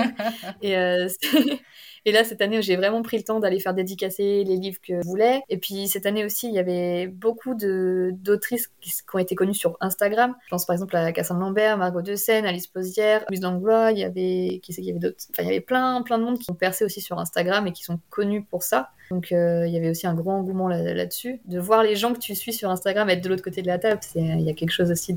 et et là, cette année, j'ai vraiment pris le temps d'aller faire dédicacer les livres que je voulais. Et puis, cette année aussi, il y avait beaucoup d'autrices qui, qui, ont été connues sur Instagram. Je pense par exemple à Cassandre Lambert, Margot De Alice Posière, Louise Langlois. Il y avait, qui c'est qu'il y avait d'autres? Enfin, il y avait plein, plein de monde qui ont percé aussi sur Instagram et qui sont connus pour ça. Donc euh, il y avait aussi un grand engouement là-dessus. de voir les gens que tu suis sur Instagram être de l'autre côté de la table, il y a quelque chose aussi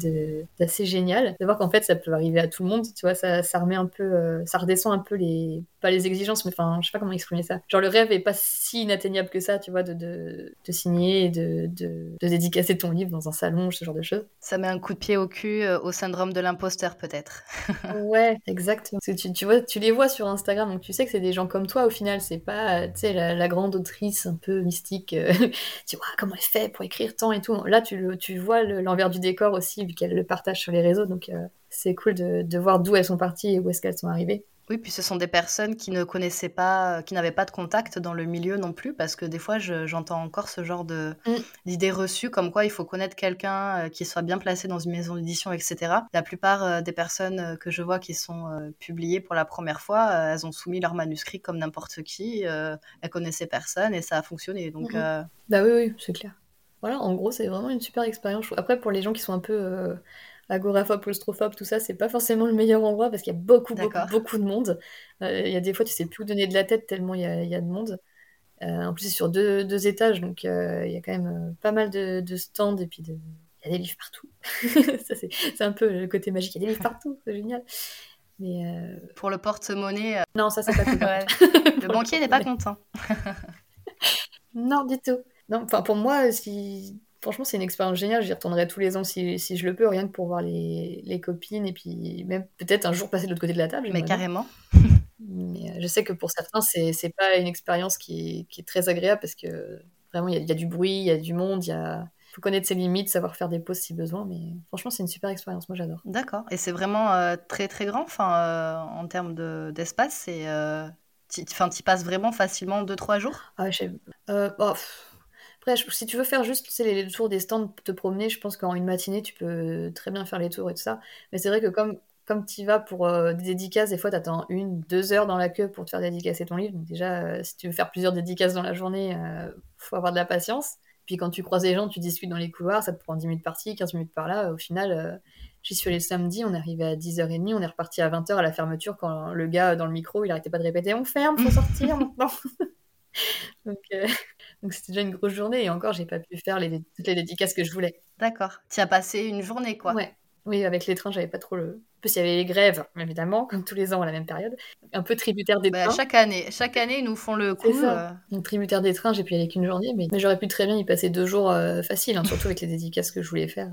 d'assez génial. De voir qu'en fait ça peut arriver à tout le monde, tu vois, ça, ça remet un peu, euh, ça redescend un peu les, pas les exigences, mais enfin, je sais pas comment exprimer ça. Genre le rêve est pas si inatteignable que ça, tu vois, de, de, de signer, de, de, de, dédicacer ton livre dans un salon, ce genre de choses.
Ça met un coup de pied au cul euh, au syndrome de l'imposteur peut-être.
ouais, exactement. Parce que tu, tu, vois, tu les vois sur Instagram, donc tu sais que c'est des gens comme toi au final, c'est pas, tu sais, la, la grande un peu mystique. Euh, tu vois comment elle fait pour écrire tant et tout. Là, tu, tu vois l'envers du décor aussi, vu qu'elle le partage sur les réseaux. Donc, euh, c'est cool de, de voir d'où elles sont parties et où est-ce qu'elles sont arrivées.
Oui, puis ce sont des personnes qui ne connaissaient pas, qui n'avaient pas de contact dans le milieu non plus, parce que des fois, j'entends encore ce genre de mm. d'idées reçues, comme quoi il faut connaître quelqu'un euh, qui soit bien placé dans une maison d'édition, etc. La plupart euh, des personnes euh, que je vois qui sont publiées pour la première fois, elles ont soumis leur manuscrit comme n'importe qui, elles connaissaient personne et ça a fonctionné. Donc,
bah oui, oui, c'est clair. Voilà, en gros, c'est vraiment une super expérience. Après, pour les gens qui sont un peu agoraphobe, claustrophobe, tout ça, c'est pas forcément le meilleur endroit parce qu'il y a beaucoup, beaucoup, beaucoup de monde. Euh, il y a des fois, tu sais plus où donner de la tête tellement il y a, y a de monde. Euh, en plus, c'est sur deux, deux étages, donc euh, il y a quand même pas mal de, de stands et puis il y a des livres partout. c'est un peu le côté magique. Il y a des livres partout, c'est génial.
Mais Pour le porte-monnaie.
Non, ça, c'est pas cool.
le banquier n'est pas content.
non, du tout. Non, enfin, pour moi, si franchement, c'est une expérience géniale. J'y retournerai tous les ans si, si, je le peux, rien que pour voir les, les copines et puis même peut-être un jour passer de l'autre côté de la table.
Mais carrément.
Mais euh, je sais que pour certains, c'est, pas une expérience qui, qui, est très agréable parce que vraiment, il y, y, a du bruit, il y a du monde, il y a faut connaître ses limites, savoir faire des pauses si besoin, mais franchement, c'est une super expérience. Moi, j'adore.
D'accord. Et c'est vraiment euh, très, très grand enfin, euh, en termes de, d'espace. Euh, tu y passes vraiment facilement 2-3 jours?
Ah, je sais. Bah, après, si tu veux faire juste les, tours des stands, te promener, je pense qu'en une matinée, tu peux très bien faire les tours et tout ça. Mais c'est vrai que comme, comme tu vas pour euh, des dédicaces, des fois, tu attends une, deux heures dans la queue pour te faire dédicacer ton livre. Donc déjà, euh, si tu veux faire plusieurs dédicaces dans la journée, il euh, faut avoir de la patience. Puis quand tu croises les gens, tu discutes dans les couloirs, ça te prend 10 minutes par-ci, 15 minutes par-là. Au final, j'y suis allée samedi, on est arrivé à 10h30, on est reparti à 20h à la fermeture quand le gars dans le micro, il arrêtait pas de répéter On ferme, faut sortir maintenant Donc, donc c'était déjà une grosse journée et encore, j'ai pas pu faire les, toutes les dédicaces que je voulais.
D'accord. Tu as passé une journée, quoi.
Ouais. Oui, avec les trains, j'avais pas trop le. En plus, il y avait les grèves, évidemment, comme tous les ans à la même période. Un peu tributaire des bah, trains.
Chaque année, chaque année, ils nous font le coup.
Euh. Donc, tributaire des trains, j'ai pu y aller qu'une journée, mais, j'aurais pu très bien y passer deux jours euh, faciles, hein, surtout avec les dédicaces que je voulais faire.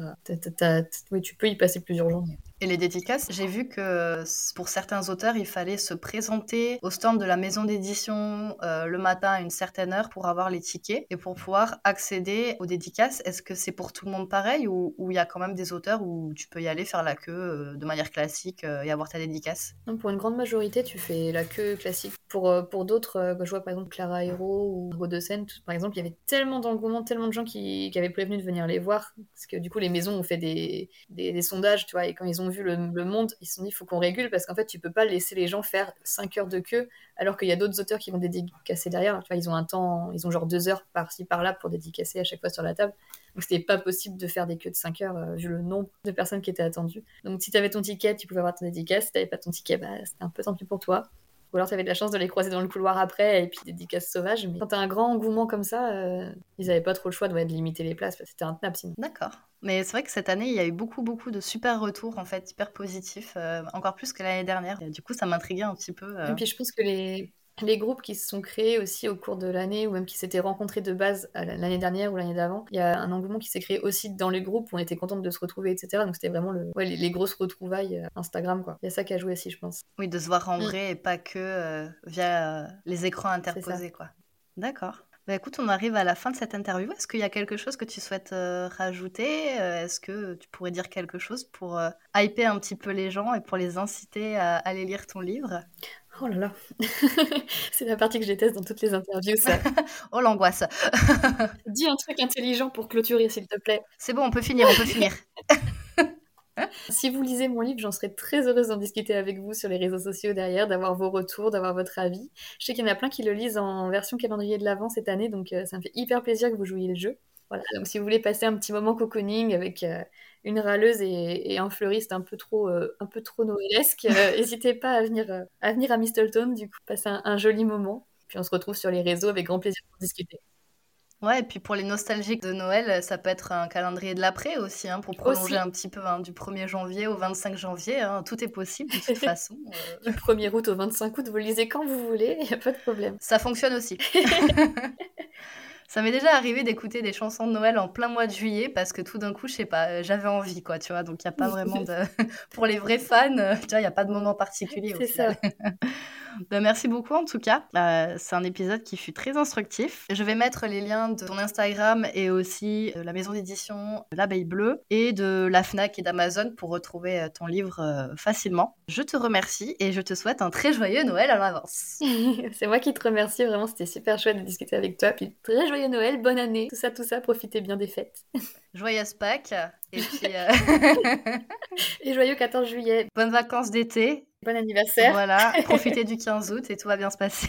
oui, tu peux y passer plusieurs journées.
Et les dédicaces, j'ai vu que pour certains auteurs, il fallait se présenter au stand de la maison d'édition euh, le matin à une certaine heure pour avoir les tickets et pour pouvoir accéder aux dédicaces. Est-ce que c'est pour tout le monde pareil ou il y a quand même des auteurs où tu peux y aller faire la queue euh, de manière classique euh, et avoir ta dédicace?
Pour une grande majorité, tu fais la queue classique. Pour, pour d'autres, je vois par exemple Clara Hero ou Hugo de Seine, par exemple, il y avait tellement d'engouement, tellement de gens qui, avaient prévenu de venir les voir parce que du coup, les maisons ont fait des sondages, tu vois, et quand ils ont vu le, monde, ils se sont dit il faut qu'on régule parce qu'en fait, tu peux pas laisser les gens faire 5 heures de queue alors qu'il y a d'autres auteurs qui vont dédicacer derrière. Tu vois, ils ont un temps, ils ont genre 2 heures par-ci par-là pour dédicacer à chaque fois sur la table. Donc c'était pas possible de faire des queues de 5 heures euh, vu le nombre de personnes qui étaient attendues. Donc si tu avais ton ticket, tu pouvais avoir ton dédicace. Si t'avais pas ton ticket, bah, c'était un peu tant pis pour toi. Ou alors tu avais de la chance de les croiser dans le couloir après et puis dédicace sauvage. Mais quand t'as un grand engouement comme ça, euh, ils avaient pas trop le choix de, limiter les places parce que c'était un sinon.
D'accord. Mais c'est vrai que cette année, il y a eu beaucoup, beaucoup de super retours, en fait, hyper positifs, euh, encore plus que l'année dernière. du coup, ça m'intriguait un petit peu.
Et puis, je pense que les, les groupes qui se sont créés aussi au cours de l'année ou même qui s'étaient rencontrés de base l'année dernière ou l'année d'avant, il y a un engouement qui s'est créé aussi dans les groupes où on était contente de se retrouver, etc. Donc c'était vraiment le, les, grosses retrouvailles euh, Instagram, quoi. Il y a ça qui a joué aussi, je pense.
Oui, de se voir en mm. vrai et pas que euh, via euh, les écrans interposés, quoi. D'accord. Bah écoute, on arrive à la fin de cette interview. Est-ce qu'il y a quelque chose que tu souhaites rajouter Est-ce que tu pourrais dire quelque chose pour hyper un petit peu les gens et pour les inciter à aller lire ton livre?
Oh là là, c'est la partie que je déteste dans toutes les interviews, ça.
oh l'angoisse.
Dis un truc intelligent pour clôturer, s'il te plaît.
C'est bon, on peut finir, on peut finir.
si vous lisez mon livre, j'en serais très heureuse d'en discuter avec vous sur les réseaux sociaux derrière, d'avoir vos retours, d'avoir votre avis. Je sais qu'il y en a plein qui le lisent en version calendrier de l'Avent cette année, donc euh, ça me fait hyper plaisir que vous jouiez le jeu. Voilà, donc si vous voulez passer un petit moment cocooning avec euh, une râleuse et, un fleuriste un peu trop, euh, un peu trop noëlesque, euh, n'hésitez pas à venir, euh, à venir à Mistletoe, du coup, passer un, joli moment. Puis on se retrouve sur les réseaux avec grand plaisir pour discuter.
Ouais, et puis pour les nostalgiques de Noël, ça peut être un calendrier de l'après aussi, hein, pour prolonger un petit peu hein, du 1er janvier au 25 janvier. Hein, tout est possible de toute façon.
Du 1er août au 25 août, vous lisez quand vous voulez, il n'y a pas de problème.
Ça fonctionne aussi. Ça m'est déjà arrivé d'écouter des chansons de Noël en plein mois de juillet parce que tout d'un coup, je sais pas, euh, j'avais envie, quoi, tu vois. Donc, il n'y a pas vraiment de. Pour les vrais fans, euh, tu vois, il n'y a pas de moment particulier.
C'est ça.
Ben, merci beaucoup en tout cas. Euh, c'est un épisode qui fut très instructif. Je vais mettre les liens de ton Instagram et aussi de la maison d'édition L'Abeille Bleue et de la FNAC et d'Amazon pour retrouver ton livre euh, facilement. Je te remercie et je te souhaite un très joyeux Noël à l'avance.
c'est moi qui te remercie, vraiment c'était super chouette de discuter avec toi. Puis très joyeux Noël, bonne année, tout ça, tout ça, profitez bien des fêtes.
Joyeuse Pâques et puis...
et joyeux 14 juillet.
Bonnes vacances d'été
Bon anniversaire.
Voilà, profitez du 15 août et tout va bien se passer.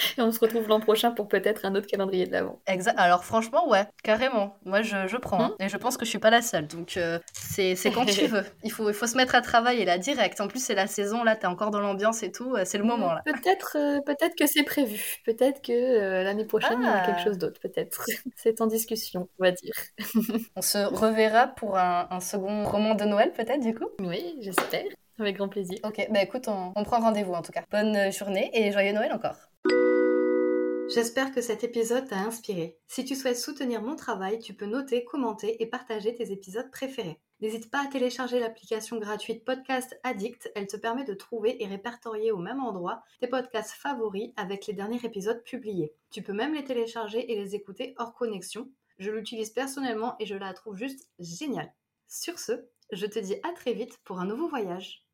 Et on se retrouve l'an prochain pour peut-être un autre calendrier de l'avant.
Exact. Alors franchement, ouais, carrément. Moi, je, je prends. Hein. Hmm. Et je pense que je suis pas la seule. Donc, euh, c'est quand tu veux. Il faut, il faut se mettre à travailler là, direct. En plus, c'est la saison, là, t'es encore dans l'ambiance et tout. Euh, c'est le moment, là.
Peut-être euh, peut-être que c'est prévu. Peut-être que l'année prochaine, il y aura quelque ah. chose d'autre. Peut-être. c'est en discussion, on va dire.
on se reverra pour un, un second roman de Noël, peut-être, du coup?
Oui, j'espère. Avec grand plaisir.
Ok, bah écoute, on, on prend rendez-vous en tout cas. Bonne journée et joyeux Noël encore. J'espère que cet épisode t'a inspiré. Si tu souhaites soutenir mon travail, tu peux noter, commenter et partager tes épisodes préférés. N'hésite pas à télécharger l'application gratuite Podcast Addict, elle te permet de trouver et répertorier au même endroit tes podcasts favoris avec les derniers épisodes publiés. Tu peux même les télécharger et les écouter hors connexion. Je l'utilise personnellement et je la trouve juste géniale. Sur ce, je te dis à très vite pour un nouveau voyage.